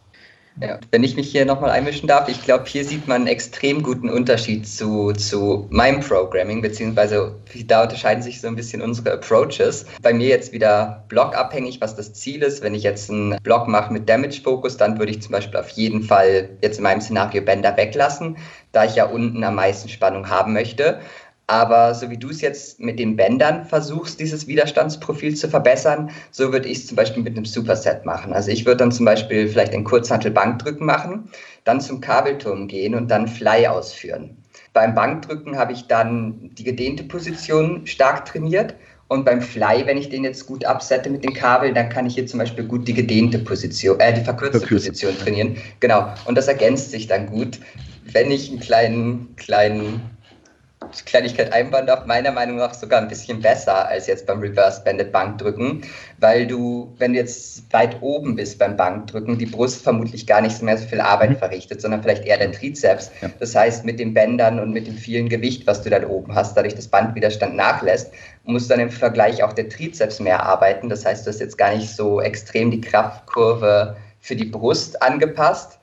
Ja, wenn ich mich hier nochmal einmischen darf, ich glaube, hier sieht man einen extrem guten Unterschied zu, zu meinem Programming, beziehungsweise da unterscheiden sich so ein bisschen unsere Approaches. Bei mir jetzt wieder blockabhängig, was das Ziel ist. Wenn ich jetzt einen Block mache mit Damage Focus, dann würde ich zum Beispiel auf jeden Fall jetzt in meinem Szenario Bänder weglassen, da ich ja unten am meisten Spannung haben möchte. Aber so wie du es jetzt mit den Bändern versuchst, dieses Widerstandsprofil zu verbessern, so würde ich es zum Beispiel mit einem Superset machen. Also ich würde dann zum Beispiel vielleicht ein Kurzhantel-Bankdrücken machen, dann zum Kabelturm gehen und dann Fly ausführen. Beim Bankdrücken habe ich dann die gedehnte Position stark trainiert und beim Fly, wenn ich den jetzt gut absette mit den Kabeln, dann kann ich hier zum Beispiel gut die gedehnte Position, äh, die verkürzte Verkürzt. Position trainieren. Genau. Und das ergänzt sich dann gut, wenn ich einen kleinen, kleinen Kleinigkeit einbauen darf, meiner Meinung nach sogar ein bisschen besser als jetzt beim Reverse Banded Bankdrücken, weil du, wenn du jetzt weit oben bist beim Bankdrücken, die Brust vermutlich gar nicht mehr so viel Arbeit mhm. verrichtet, sondern vielleicht eher der Trizeps. Ja. Das heißt, mit den Bändern und mit dem vielen Gewicht, was du dann oben hast, dadurch das Bandwiderstand nachlässt, muss dann im Vergleich auch der Trizeps mehr arbeiten. Das heißt, du hast jetzt gar nicht so extrem die Kraftkurve für die Brust angepasst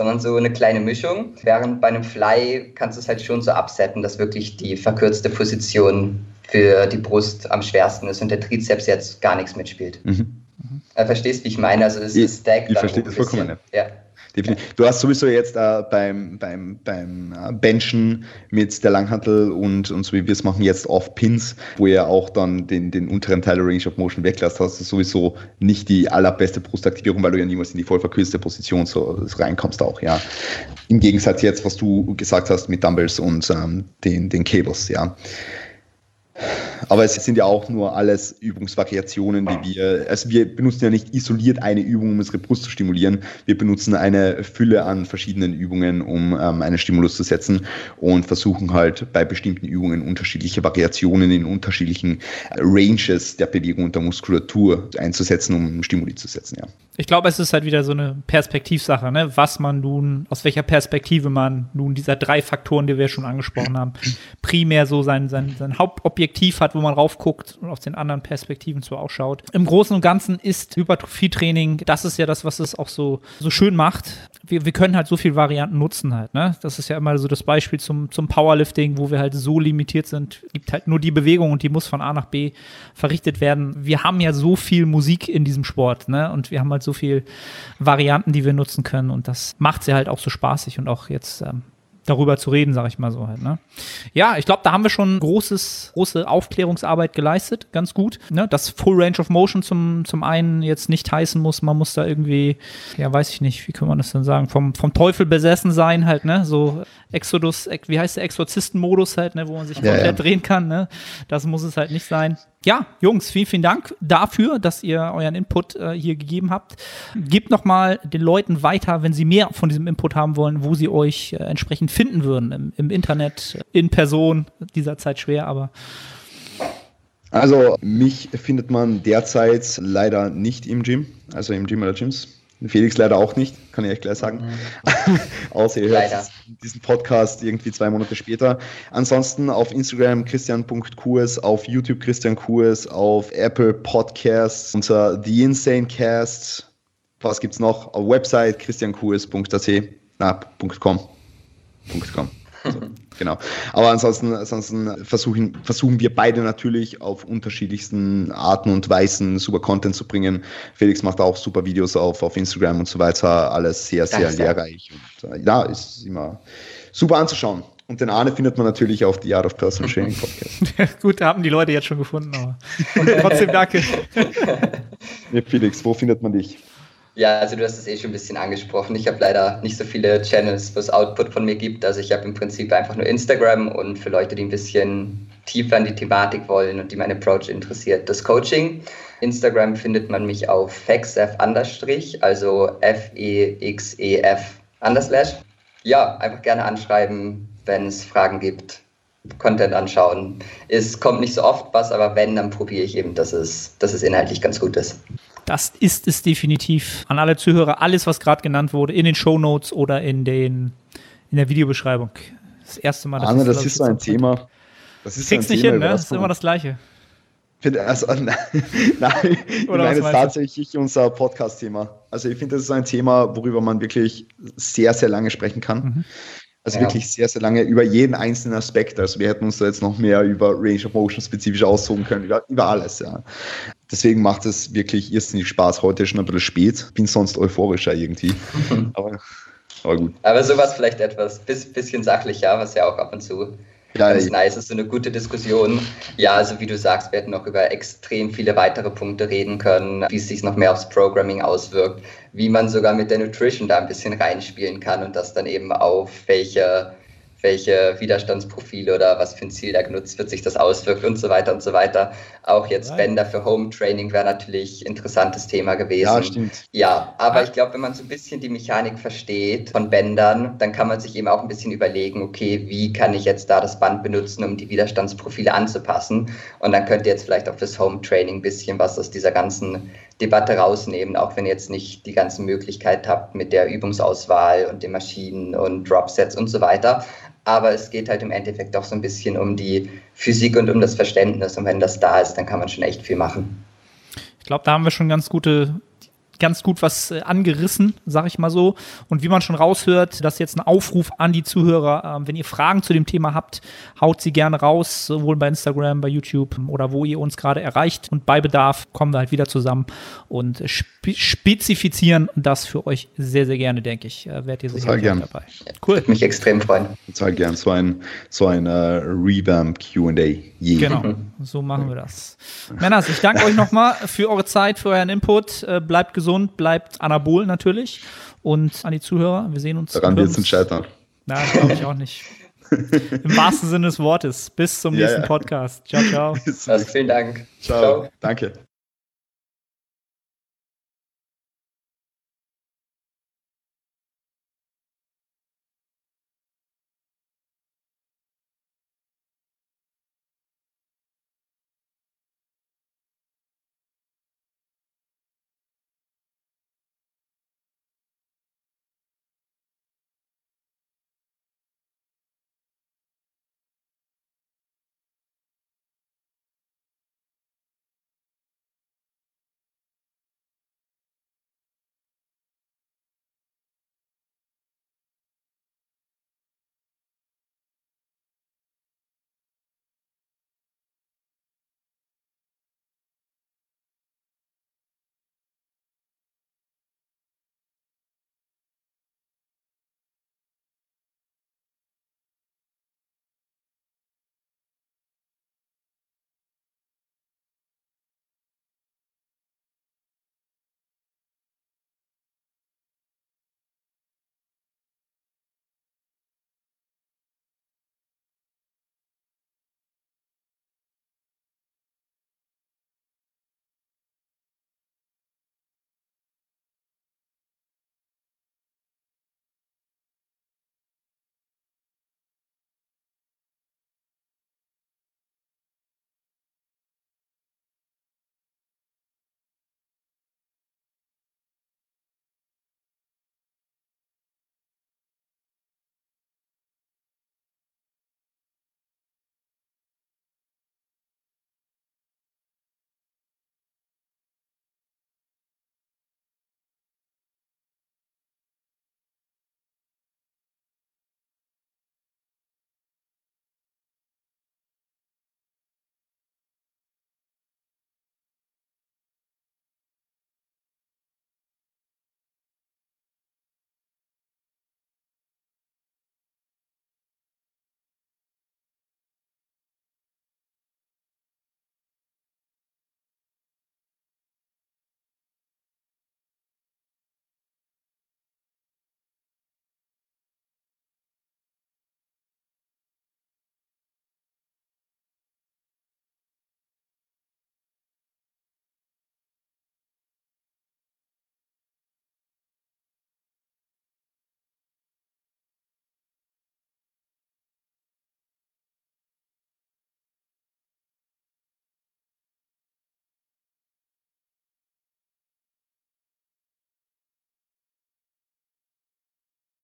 sondern so eine kleine Mischung. Während bei einem Fly kannst du es halt schon so absetzen, dass wirklich die verkürzte Position für die Brust am schwersten ist und der Trizeps jetzt gar nichts mitspielt. Mhm. Mhm. Verstehst, wie ich meine? Also es ist
stacked. Ich verstehe das vollkommen. Ja. Definitiv. Du hast sowieso jetzt äh, beim, beim, beim äh, Benchen mit der Langhantel und, und so wie wir es machen jetzt auf Pins, wo ihr auch dann den, den unteren Teil der Range of Motion weglässt, hast du sowieso nicht die allerbeste Brustaktivierung, weil du ja niemals in die voll verkürzte Position so reinkommst auch, ja. Im Gegensatz jetzt, was du gesagt hast mit Dumbbells und ähm, den, den Cables, ja. Aber es sind ja auch nur alles Übungsvariationen, die wir, also wir benutzen ja nicht isoliert eine Übung, um unsere Brust zu stimulieren. Wir benutzen eine Fülle an verschiedenen Übungen, um ähm, einen Stimulus zu setzen und versuchen halt bei bestimmten Übungen unterschiedliche Variationen in unterschiedlichen Ranges der Bewegung und der Muskulatur einzusetzen, um Stimuli zu setzen, ja.
Ich glaube, es ist halt wieder so eine Perspektivsache, ne? was man nun, aus welcher Perspektive man nun dieser drei Faktoren, die wir schon angesprochen haben, primär so sein, sein, sein Hauptobjektiv hat, wo man raufguckt und aus den anderen Perspektiven so ausschaut. Im Großen und Ganzen ist Hypertrophie-Training, das ist ja das, was es auch so, so schön macht. Wir, wir können halt so viele Varianten nutzen halt, ne? Das ist ja immer so das Beispiel zum, zum Powerlifting, wo wir halt so limitiert sind. Es gibt halt nur die Bewegung und die muss von A nach B verrichtet werden. Wir haben ja so viel Musik in diesem Sport, ne? Und wir haben halt so so viel Varianten, die wir nutzen können. Und das macht sie halt auch so spaßig und auch jetzt ähm, darüber zu reden, sage ich mal so halt. Ne? Ja, ich glaube, da haben wir schon großes, große Aufklärungsarbeit geleistet, ganz gut. Ne? Dass Full Range of Motion zum, zum einen jetzt nicht heißen muss, man muss da irgendwie, ja, weiß ich nicht, wie kann man das denn sagen, vom, vom Teufel besessen sein halt, ne? So Exodus, wie heißt der Exorzisten-Modus halt, ne, wo man sich ja, komplett ja. drehen kann, ne? Das muss es halt nicht sein. Ja, Jungs, vielen, vielen Dank dafür, dass ihr euren Input äh, hier gegeben habt. Gebt nochmal den Leuten weiter, wenn sie mehr von diesem Input haben wollen, wo sie euch äh, entsprechend finden würden. Im, Im, Internet, in Person, dieser Zeit schwer, aber.
Also, mich findet man derzeit leider nicht im Gym, also im Gym oder Gyms. Felix leider auch nicht, kann ich euch gleich sagen. Mhm. [laughs] Außer ihr hört diesen Podcast irgendwie zwei Monate später. Ansonsten auf Instagram christian.kurs, auf YouTube Christian Kurs, auf Apple Podcasts unter The Insane Cast. Was gibt's noch? Auf Website christiankurs.at, na, .com. .com. So, genau. Aber ansonsten, ansonsten versuchen, versuchen wir beide natürlich auf unterschiedlichsten Arten und Weisen super Content zu bringen. Felix macht auch super Videos auf, auf Instagram und so weiter. Alles sehr, sehr Danke. lehrreich. Und, äh, ja, ist immer super anzuschauen. Und den Arne findet man natürlich auf die Art of Personal Training Podcast. [laughs]
Gut, da haben die Leute jetzt schon gefunden, aber trotzdem danke. [laughs]
ja, Felix, wo findet man dich?
Ja, also du hast es eh schon ein bisschen angesprochen. Ich habe leider nicht so viele Channels, wo es Output von mir gibt. Also ich habe im Prinzip einfach nur Instagram und für Leute, die ein bisschen tiefer in die Thematik wollen und die mein Approach interessiert, das Coaching. Instagram findet man mich auf fexf understrich, also F-E-X-E-F underslash. Ja, einfach gerne anschreiben, wenn es Fragen gibt, Content anschauen. Es kommt nicht so oft was, aber wenn, dann probiere ich eben, dass es, dass es inhaltlich ganz gut ist.
Das ist es definitiv. An alle Zuhörer, alles, was gerade genannt wurde, in den Show Notes oder in, den, in der Videobeschreibung. Das erste Mal.
Das Anne, ist, das ist so ein Thema.
Das ist Kriegst nicht Thema, hin, ne? Das ist immer das Gleiche.
Also, [laughs] nein, [laughs] nein ich meine es tatsächlich unser Podcast-Thema. Also ich finde, das ist ein Thema, worüber man wirklich sehr, sehr lange sprechen kann. Mhm. Also ja. wirklich sehr, sehr lange über jeden einzelnen Aspekt. Also wir hätten uns da jetzt noch mehr über Range of Motion spezifisch aussuchen können, über, über alles, ja. Deswegen macht es wirklich irrsinnig Spaß. Heute schon ein bisschen spät. Bin sonst euphorischer irgendwie. [laughs] aber,
aber gut. Aber sowas vielleicht etwas bisschen sachlicher, was ja auch ab und zu ja, ganz nice ist, so eine gute Diskussion. Ja, also wie du sagst, wir hätten noch über extrem viele weitere Punkte reden können, wie es sich noch mehr aufs Programming auswirkt, wie man sogar mit der Nutrition da ein bisschen reinspielen kann und das dann eben auf welche welche Widerstandsprofile oder was für ein Ziel da genutzt wird, sich das auswirkt und so weiter und so weiter. Auch jetzt Bänder für Home Training wäre natürlich ein interessantes Thema gewesen. Ja,
stimmt.
Ja, aber ich glaube, wenn man so ein bisschen die Mechanik versteht von Bändern, dann kann man sich eben auch ein bisschen überlegen, okay, wie kann ich jetzt da das Band benutzen, um die Widerstandsprofile anzupassen? Und dann könnt ihr jetzt vielleicht auch fürs Home Training ein bisschen was aus dieser ganzen Debatte rausnehmen, auch wenn ihr jetzt nicht die ganze Möglichkeit habt mit der Übungsauswahl und den Maschinen und Dropsets und so weiter aber es geht halt im Endeffekt auch so ein bisschen um die Physik und um das Verständnis. Und wenn das da ist, dann kann man schon echt viel machen.
Ich glaube, da haben wir schon ganz gute ganz gut was äh, angerissen, sag ich mal so. Und wie man schon raushört, das ist jetzt ein Aufruf an die Zuhörer. Ähm, wenn ihr Fragen zu dem Thema habt, haut sie gerne raus, sowohl bei Instagram, bei YouTube oder wo ihr uns gerade erreicht. Und bei Bedarf kommen wir halt wieder zusammen und spe spezifizieren das für euch sehr, sehr gerne, denke ich. Äh, werdet ihr sicher
gern.
dabei. Cool. Würde mich extrem freuen.
Total gern. So ein, so ein uh, Revamp QA.
Yeah. Genau, so machen wir das. Männers, ich danke euch nochmal für eure Zeit, für euren Input. Bleibt gesund gesund, bleibt anabol natürlich. Und an die Zuhörer, wir sehen uns.
Daran wird es scheitern.
Nein, glaube ich auch nicht. [laughs] Im wahrsten Sinne des Wortes. Bis zum ja, nächsten ja. Podcast. Ciao, ciao.
Also, vielen Dank.
ciao. ciao. Danke.